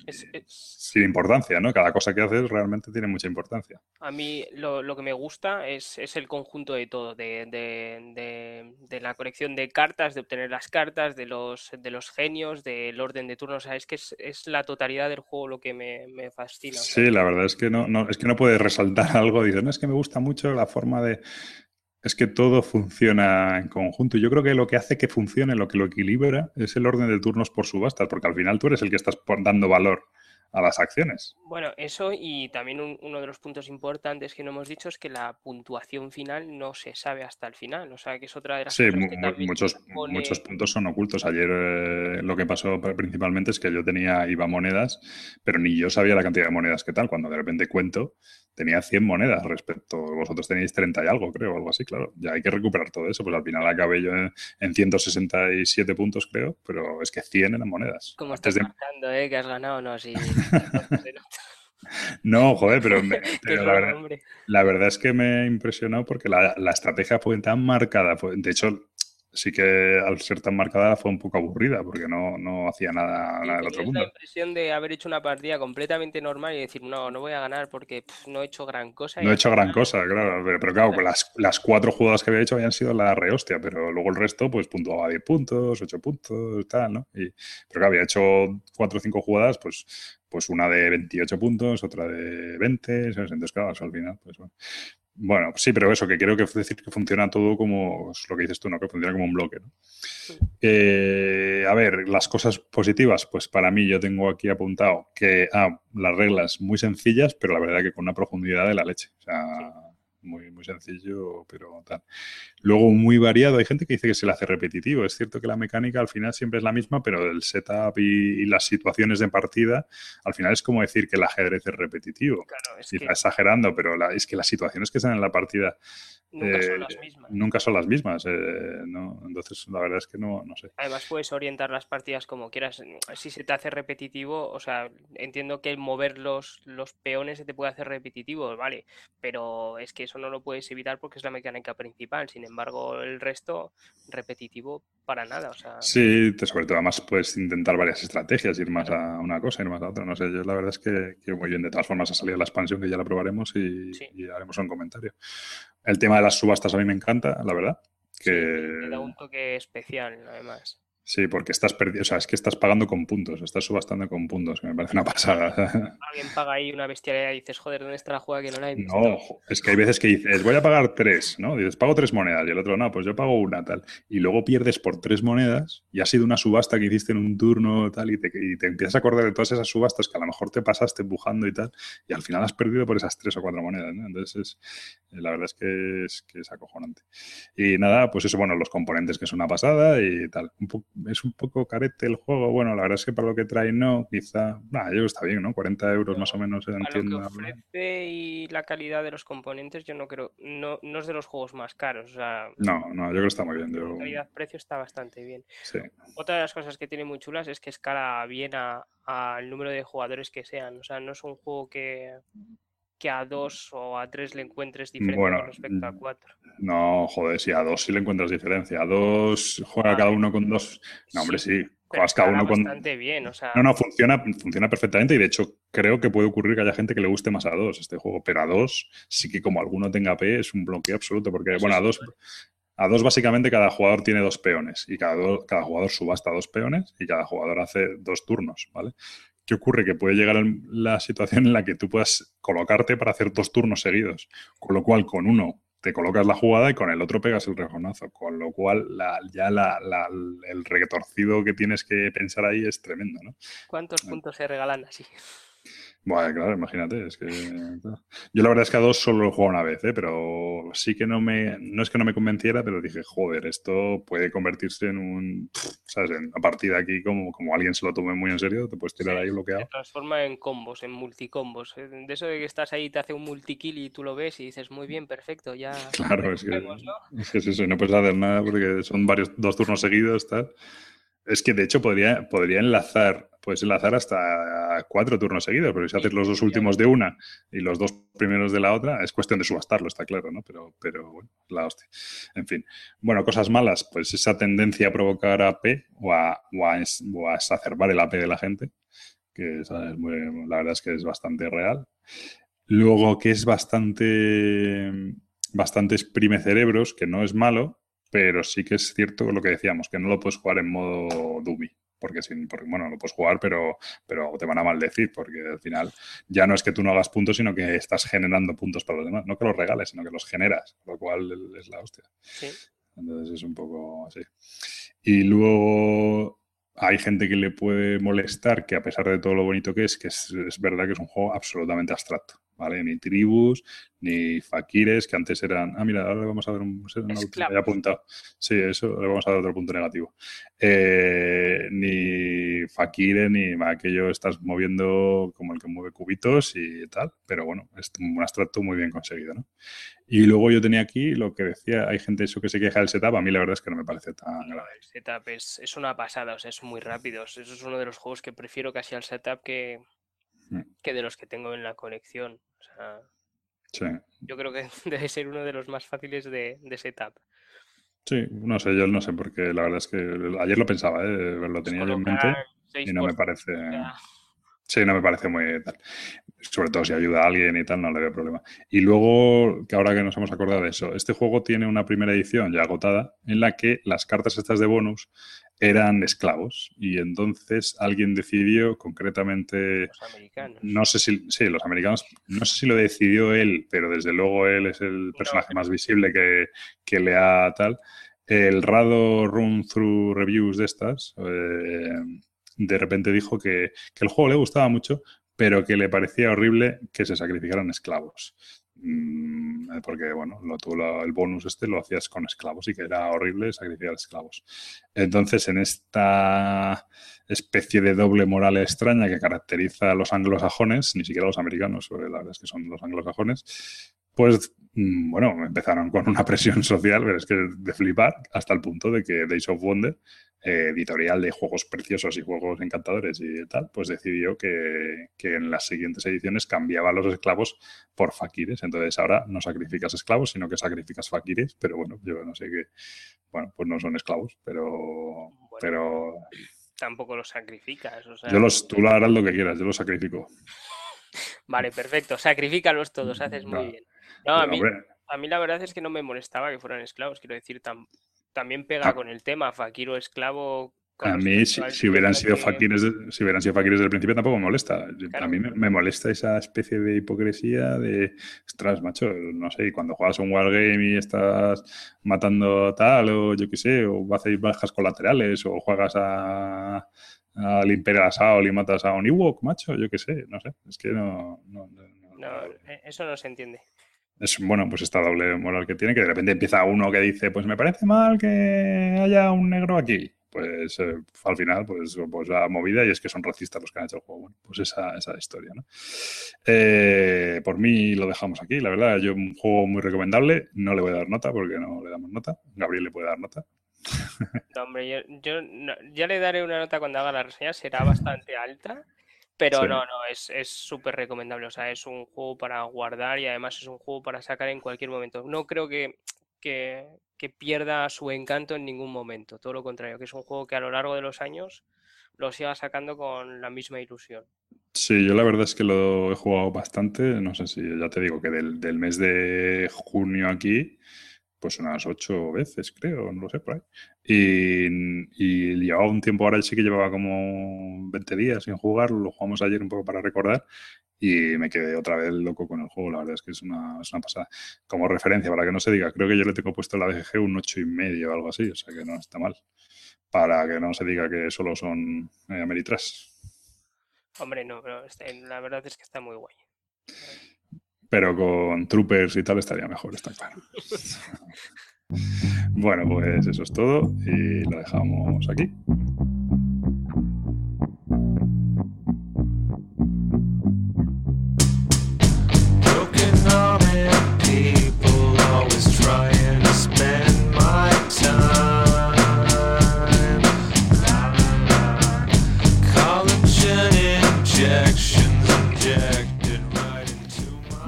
es- es- sin importancia, ¿no? Cada cosa que haces realmente tiene mucha importancia. a mí lo, lo que me gusta es, es el conjunto de todo, de, de- de- de la colección de cartas, de obtener las cartas, de los, de los genios, del orden de turnos. O sea, es que es, la totalidad del juego lo que me, me fascina. o sea, Sí, la verdad es que no, no, es que no puedes resaltar algo. Dices, no, es que me gusta mucho la forma de. Es que todo funciona en conjunto. Yo creo que lo que hace que funcione, lo que lo equilibra, es el orden de turnos por subastas, porque al final tú eres el que estás dando valor a las acciones. Bueno, eso y también un- uno de los puntos importantes que no hemos dicho es que la puntuación final no se sabe hasta el final. O sea, que es otra de las Sí, cosas que también muchos, pone- muchos puntos son ocultos. Ayer eh, lo que pasó pr- principalmente es que yo tenía IVA monedas, pero ni yo sabía la cantidad de monedas que tal. Cuando de repente cuento, tenía 100 monedas respecto, vosotros tenéis 30 y algo, creo, algo así, claro. Ya hay que recuperar todo eso. Pues al final acabé yo en, en 167 puntos, creo, pero es que 100 eran monedas. Como estás de- marcando, ¿eh? Que has ganado, no, sí. No, joder, pero, me- la, verdad, hombre. la verdad es que me impresionó porque la, la estrategia fue tan marcada. de hecho, sí que al ser tan marcada fue un poco aburrida porque no, no hacía nada, nada del otro tenías la mundo. impresión de haber hecho una partida completamente normal y decir, no, no voy a ganar porque no he hecho gran cosa. No he hecho gran cosa, claro, pero, pero claro, las, las cuatro jugadas que había hecho habían sido la rehostia, pero luego el resto pues puntuaba 10 puntos, 8 puntos, tal, ¿no? Y, pero claro, había hecho cuatro o cinco jugadas, pues, pues una de 28 puntos, otra de 20, ¿sabes? Entonces, claro, al final, pues bueno. Bueno, sí, pero eso, que creo que decir que funciona todo como es lo que dices tú, ¿no? Que funciona como un bloque, ¿no? Eh, a ver, las cosas positivas, pues para mí yo tengo aquí apuntado que ah, las reglas muy sencillas, pero la verdad que con una profundidad de la leche. O sea, muy, muy sencillo, pero tal. Luego muy variado. Hay gente que dice que se le hace repetitivo. Es cierto que la mecánica al final siempre es la misma, pero el setup y, y las situaciones de partida, al final es como decir que el ajedrez es repetitivo. Claro, es Sí, que exagerando, pero la- es que las situaciones que están en la partida nunca eh, son las mismas. nunca son las mismas. eh, ¿no? Entonces, la verdad es que no, no sé. Además puedes orientar las partidas como quieras. Si se te hace repetitivo, o sea, entiendo que el mover los, los peones se te puede hacer repetitivo, vale, pero es que eso no lo puedes evitar porque es la mecánica principal. Sin embargo, el resto repetitivo para nada. O sea, Sí, te- sobre todo además puedes intentar varias estrategias, ir más a una cosa, ir más a otra. No sé, yo la verdad es que, que muy bien. De todas formas ha salido la expansión que ya la probaremos y, Sí. y haremos un comentario. El tema de las subastas a mí me encanta, la verdad. sí, Que le da un toque especial, además. Sí, porque estás perdiendo, o sea, es que estás pagando con puntos, estás subastando con puntos, que me parece una pasada. Alguien paga ahí una bestialidad y dices, joder, ¿dónde está la jugada que no la he visto? No, es que hay veces que dices, voy a pagar tres, ¿no? Dices, pago tres monedas y el otro, no, pues yo pago una, tal. Y luego pierdes por tres monedas y ha sido una subasta que hiciste en un turno, tal, y te, y te empiezas a acordar de todas esas subastas que a lo mejor te pasaste empujando y tal, y al final has perdido por esas tres o cuatro monedas, ¿no? Entonces, es- la verdad es que es, que es acojonante. Y nada, pues eso, bueno, los componentes que es una pasada y tal. Un po- es un poco carete el juego, bueno, la verdad es que para lo que trae no, quizá, nada, yo creo que está bien, ¿no? 40 euros más o menos en Para lo que tienda. ofrece y la calidad de los componentes, yo no creo, no, no es de los juegos más caros. O sea, No, no, yo creo que está muy bien. Yo, calidad-precio está bastante bien. sí. Otra de las cosas que tiene muy chulas es que escala bien a- al número de jugadores que sean. O sea, no es un juego que, que a dos o a tres le encuentres diferencia Bueno, con respecto a mm, cuatro. No, joder, si a dos sí le encuentras diferencia. A dos juega cada uno con dos. No, hombre, sí. Juegas cada uno con. bastante bien. O sea, No, no, funciona, funciona perfectamente y de hecho creo que puede ocurrir que haya gente que le guste más a dos este juego, pero a dos sí que como alguno tenga P es un bloqueo absoluto porque, Eso bueno, a dos, a dos básicamente cada jugador tiene dos peones y cada, do- cada jugador subasta dos peones y cada jugador hace dos turnos, ¿vale? ¿Qué ocurre? Que puede llegar la situación en la que tú puedas colocarte para hacer dos turnos seguidos, con lo cual con uno te colocas la jugada y con el otro pegas el rejonazo, con lo cual la- ya la- la- el retorcido que tienes que pensar ahí es tremendo, ¿no? ¿cuántos puntos se regalan así? Bueno, claro, imagínate, es que yo la verdad es que a dos solo lo he jugado una vez, ¿eh? pero sí que no me, no es que no me convenciera, pero dije, joder, esto puede convertirse en un, ¿sabes? En una partida aquí como, como alguien se lo tome muy en serio, te puedes tirar Sí, ahí Se bloqueado. transforma en combos, en multicombos. eh, De eso de que estás ahí, te hace un multikill y tú lo ves y dices, muy bien, perfecto, ya. Claro, es que, ¿no? es que es eso, y no puedes hacer nada porque son varios, dos turnos seguidos, tal. Es que de hecho podría, podría enlazar, puedes enlazar hasta cuatro turnos seguidos, pero si haces los dos últimos de una y los dos primeros de la otra, es cuestión de subastarlo, está claro, ¿no? Pero, pero bueno, la hostia. En fin. Bueno, cosas malas, pues esa tendencia a provocar AP o a, o a, o a exacerbar el AP de la gente, que es muy- la verdad es que es bastante real. Luego, que es bastante, bastante exprime cerebros, que no es malo, pero sí que es cierto lo que decíamos, que no lo puedes jugar en modo dummy. Porque, sin, porque bueno, lo puedes jugar, pero, pero te van a maldecir, porque al final ya no es que tú no hagas puntos, sino que estás generando puntos para los demás. No que los regales, sino que los generas, lo cual es la hostia. Sí. Entonces es un poco así. Y luego, hay gente que le puede molestar que a pesar de todo lo bonito que es, que es, es verdad que es un juego absolutamente abstracto, ¿vale? Ni tribus, ni fakires, que antes eran... Ah, mira, ahora le vamos a dar un... ya apuntado. Sí, eso le vamos a dar otro punto negativo. Eh, ni fakires, ni aquello estás moviendo como el que mueve cubitos y tal, pero bueno, es un abstracto muy bien conseguido, ¿no? Y luego yo tenía aquí lo que decía, hay gente eso que se queja del setup, a mí la verdad es que no me parece tan grave. el setup es, es una pasada, o sea, es muy rápido. Eso es uno de los juegos que prefiero casi al setup que, Mm. que de los que tengo en la colección. O sea, Sí. yo creo que debe ser uno de los más fáciles de, de setup. Sí, no sé, yo no sé, porque la verdad es que ayer lo pensaba, ¿eh? lo tenía yo en mente y no me parece, sí, no me parece muy tal. Sobre todo si ayuda a alguien y tal, no le veo problema. Y luego, que ahora que nos hemos acordado de eso, este juego tiene una primera edición ya agotada en la que las cartas estas de bonus eran esclavos y entonces alguien decidió concretamente los americanos. no sé si, sí, los americanos, no sé si lo decidió él, pero desde luego él es el personaje más visible que, que le ha tal. El Rado Run Through Reviews de estas, eh, de repente dijo que, que el juego le gustaba mucho, pero que le parecía horrible que se sacrificaran esclavos. Mm, Porque, bueno, lo, tú el bonus este lo hacías con esclavos y que era horrible sacrificar esclavos. Entonces, en esta especie de doble moral extraña que caracteriza a los anglosajones, ni siquiera a los americanos, la verdad es que son los anglosajones, pues mm, bueno, empezaron con una presión social, pero es que de flipar, hasta el punto de que Days of Wonder, eh, editorial de juegos preciosos y juegos encantadores y tal, pues decidió que, que en las siguientes ediciones cambiaba los esclavos por fakires. Entonces ahora no sacrificas esclavos, sino que sacrificas fakires, pero bueno, yo no sé qué, bueno, pues no son esclavos, pero, pero Tampoco los sacrificas. O sea, yo los, tú lo harás lo que quieras, yo los sacrifico. Vale, perfecto. Sacrifícalos todos, haces muy No. bien. No, a mí, a mí la verdad es que no me molestaba que fueran esclavos. Quiero decir, tam- también pega Ah. con el tema, Fakiro esclavo. con A mí, si, hubieran sido que- fakires, si hubieran sido fakires del principio, tampoco me molesta. A mí me, me molesta esa especie de hipocresía de, ostras, macho, no sé, cuando juegas un wargame y estás matando tal, o yo qué sé, o haces bajas colaterales, o juegas a al Imperial Assault y matas a un Ewok, macho, yo qué sé, no sé, es que no... no- no- no- No, eh, eso no se entiende. Es bueno, pues esta doble moral que tiene, que de repente empieza uno que dice, pues me parece mal que haya un negro aquí. Pues eh, al final, pues, pues la movida y es que son racistas los que han hecho el juego. Pues esa, esa historia. Eh, por mí lo dejamos aquí, la verdad, yo un juego muy recomendable, no le voy a dar nota porque no le damos nota, Gabriel le puede dar nota. No, hombre, yo, yo ya le daré una nota cuando haga la reseña, será bastante alta, pero Sí. no, no, es es súper recomendable. O sea, es un juego para guardar y además es un juego para sacar en cualquier momento. No creo que, que, que pierda su encanto en ningún momento, todo lo contrario, que es un juego que a lo largo de los años lo siga sacando con la misma ilusión. Sí, yo la verdad es que lo he jugado bastante, no sé si, ya te digo que del, del mes de junio aquí, pues unas ocho veces, creo, no lo sé, por ahí. Y, llevaba un tiempo, ahora sí que llevaba como 20 días sin jugar, lo jugamos ayer un poco para recordar y me quedé otra vez loco con el juego, la verdad es que es una, es una pasada. Como referencia, para que no se diga, creo que yo le tengo puesto en la BGG un ocho y medio o algo así, o sea que no está mal. Para que no se diga que solo son eh, Ameritrash. Hombre, no, pero este- la verdad es que está muy guay. Pero con troopers y tal estaría mejor, está claro. bueno, pues eso es todo y lo dejamos aquí.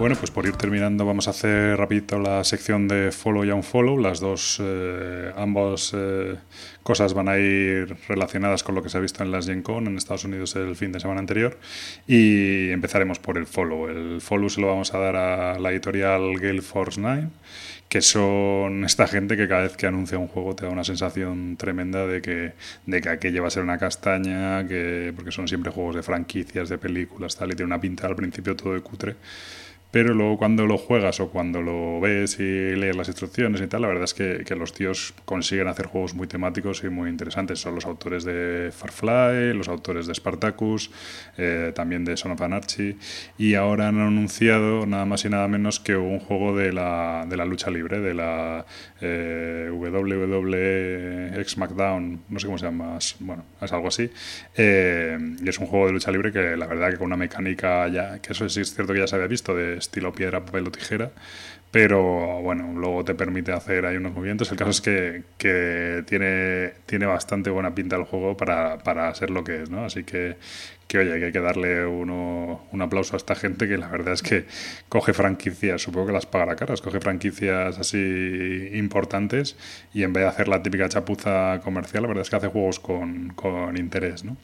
Bueno, pues por ir terminando vamos a hacer rapidito la sección de follow y unfollow. Las dos, eh, ambas eh, cosas van a ir relacionadas con lo que se ha visto en las Gen Con en Estados Unidos el fin de semana anterior. Y empezaremos por el follow. El follow se lo vamos a dar a la editorial Gale Force 9, que son esta gente que cada vez que anuncia un juego te da una sensación tremenda de que, de que aquello va a ser una castaña, que, porque son siempre juegos de franquicias, de películas, tal, y tiene una pinta al principio todo de cutre pero luego cuando lo juegas o cuando lo ves y lees las instrucciones y tal, la verdad es que, los tíos consiguen hacer juegos muy temáticos y muy interesantes. Son los autores de Farfly, los autores de Spartacus, eh, también de Son of Anarchy, y ahora han anunciado nada más y nada menos que un juego de la, de la lucha libre, de la eh, WWE X SmackDown, no sé cómo se llama, bueno, es algo así. Eh, y es un juego de lucha libre que la verdad que con una mecánica ya, que eso sí es cierto que ya se había visto, de estilo piedra, papel o tijera, pero bueno, luego te permite hacer ahí unos movimientos. El caso es que, que tiene, tiene bastante buena pinta el juego para, para ser lo que es, ¿no? Así que, que oye, hay que darle uno, un aplauso a esta gente que la verdad es que coge franquicias, supongo que las pagará caras, coge franquicias así importantes y en vez de hacer la típica chapuza comercial, la verdad es que hace juegos con, con interés, ¿no?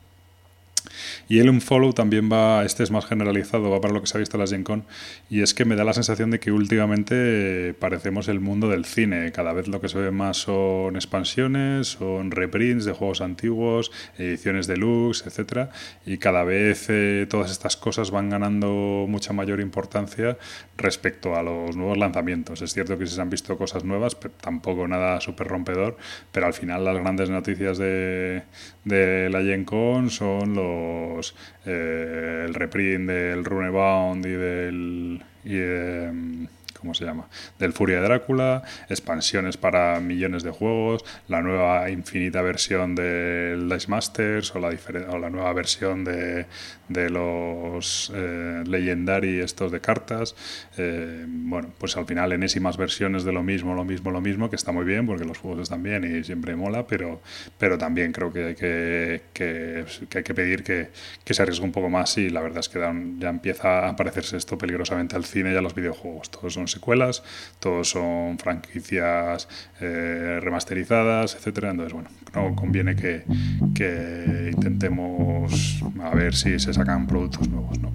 Y el Unfollow también va, este es más generalizado, va para lo que se ha visto en las Gen Con, y es que me da la sensación de que últimamente eh, parecemos el mundo del cine. Cada vez lo que se ve más son expansiones, son reprints de juegos antiguos, ediciones deluxe, etcétera, y cada vez eh, todas estas cosas van ganando mucha mayor importancia respecto a los nuevos lanzamientos. Es cierto que se han visto cosas nuevas, pero tampoco nada súper rompedor, pero al final las grandes noticias de, de la Gen Con son los eh, el reprint del Runebound y del y, em, ¿cómo se llama? Del Furia de Drácula, expansiones para millones de juegos, la nueva infinita versión del Dice Masters o la, o la nueva versión de, de los eh, Legendary estos de cartas. Eh, bueno, pues al final enésimas versiones de lo mismo, lo mismo, lo mismo, que está muy bien porque los juegos están bien y siempre mola, pero, pero también creo que hay que, que, que hay que pedir que, que se arriesgue un poco más y la verdad es que dan- ya empieza a parecerse esto peligrosamente al cine y a los videojuegos. Todos son secuelas, todos son franquicias eh, remasterizadas, etcétera. Entonces, bueno, no conviene que, que intentemos a ver si se sacan productos nuevos, ¿no?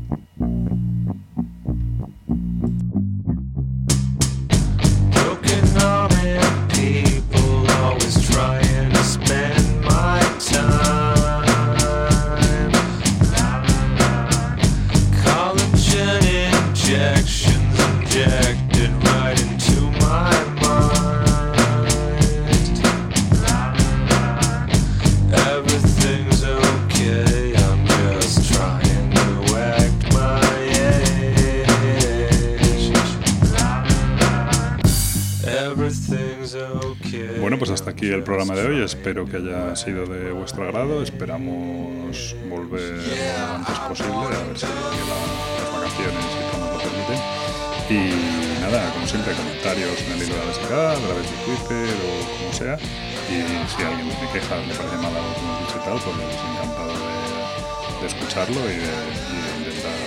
Espero que haya sido de vuestro agrado. Esperamos volver lo antes posible, a ver si la- las vacaciones y todo nos lo permiten. Y nada, como siempre, comentarios en el libro de la a través de Twitter o como sea. Y si alguien me queja, le parece mal algo que hemos dicho tal, pues encantado de, escucharlo y de, intentar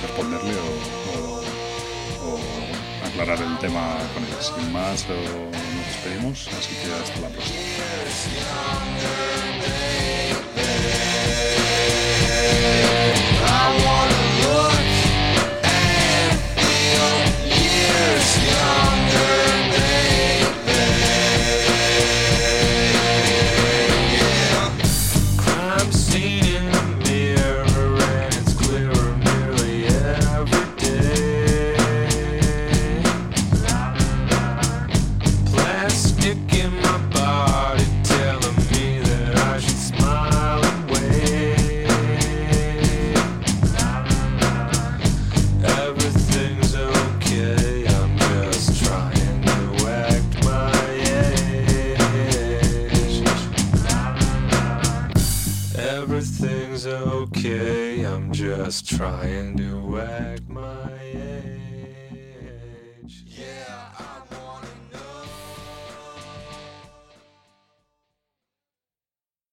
responderle o, aclarar el tema con él. Sin más, despedimos, así que hasta la próxima.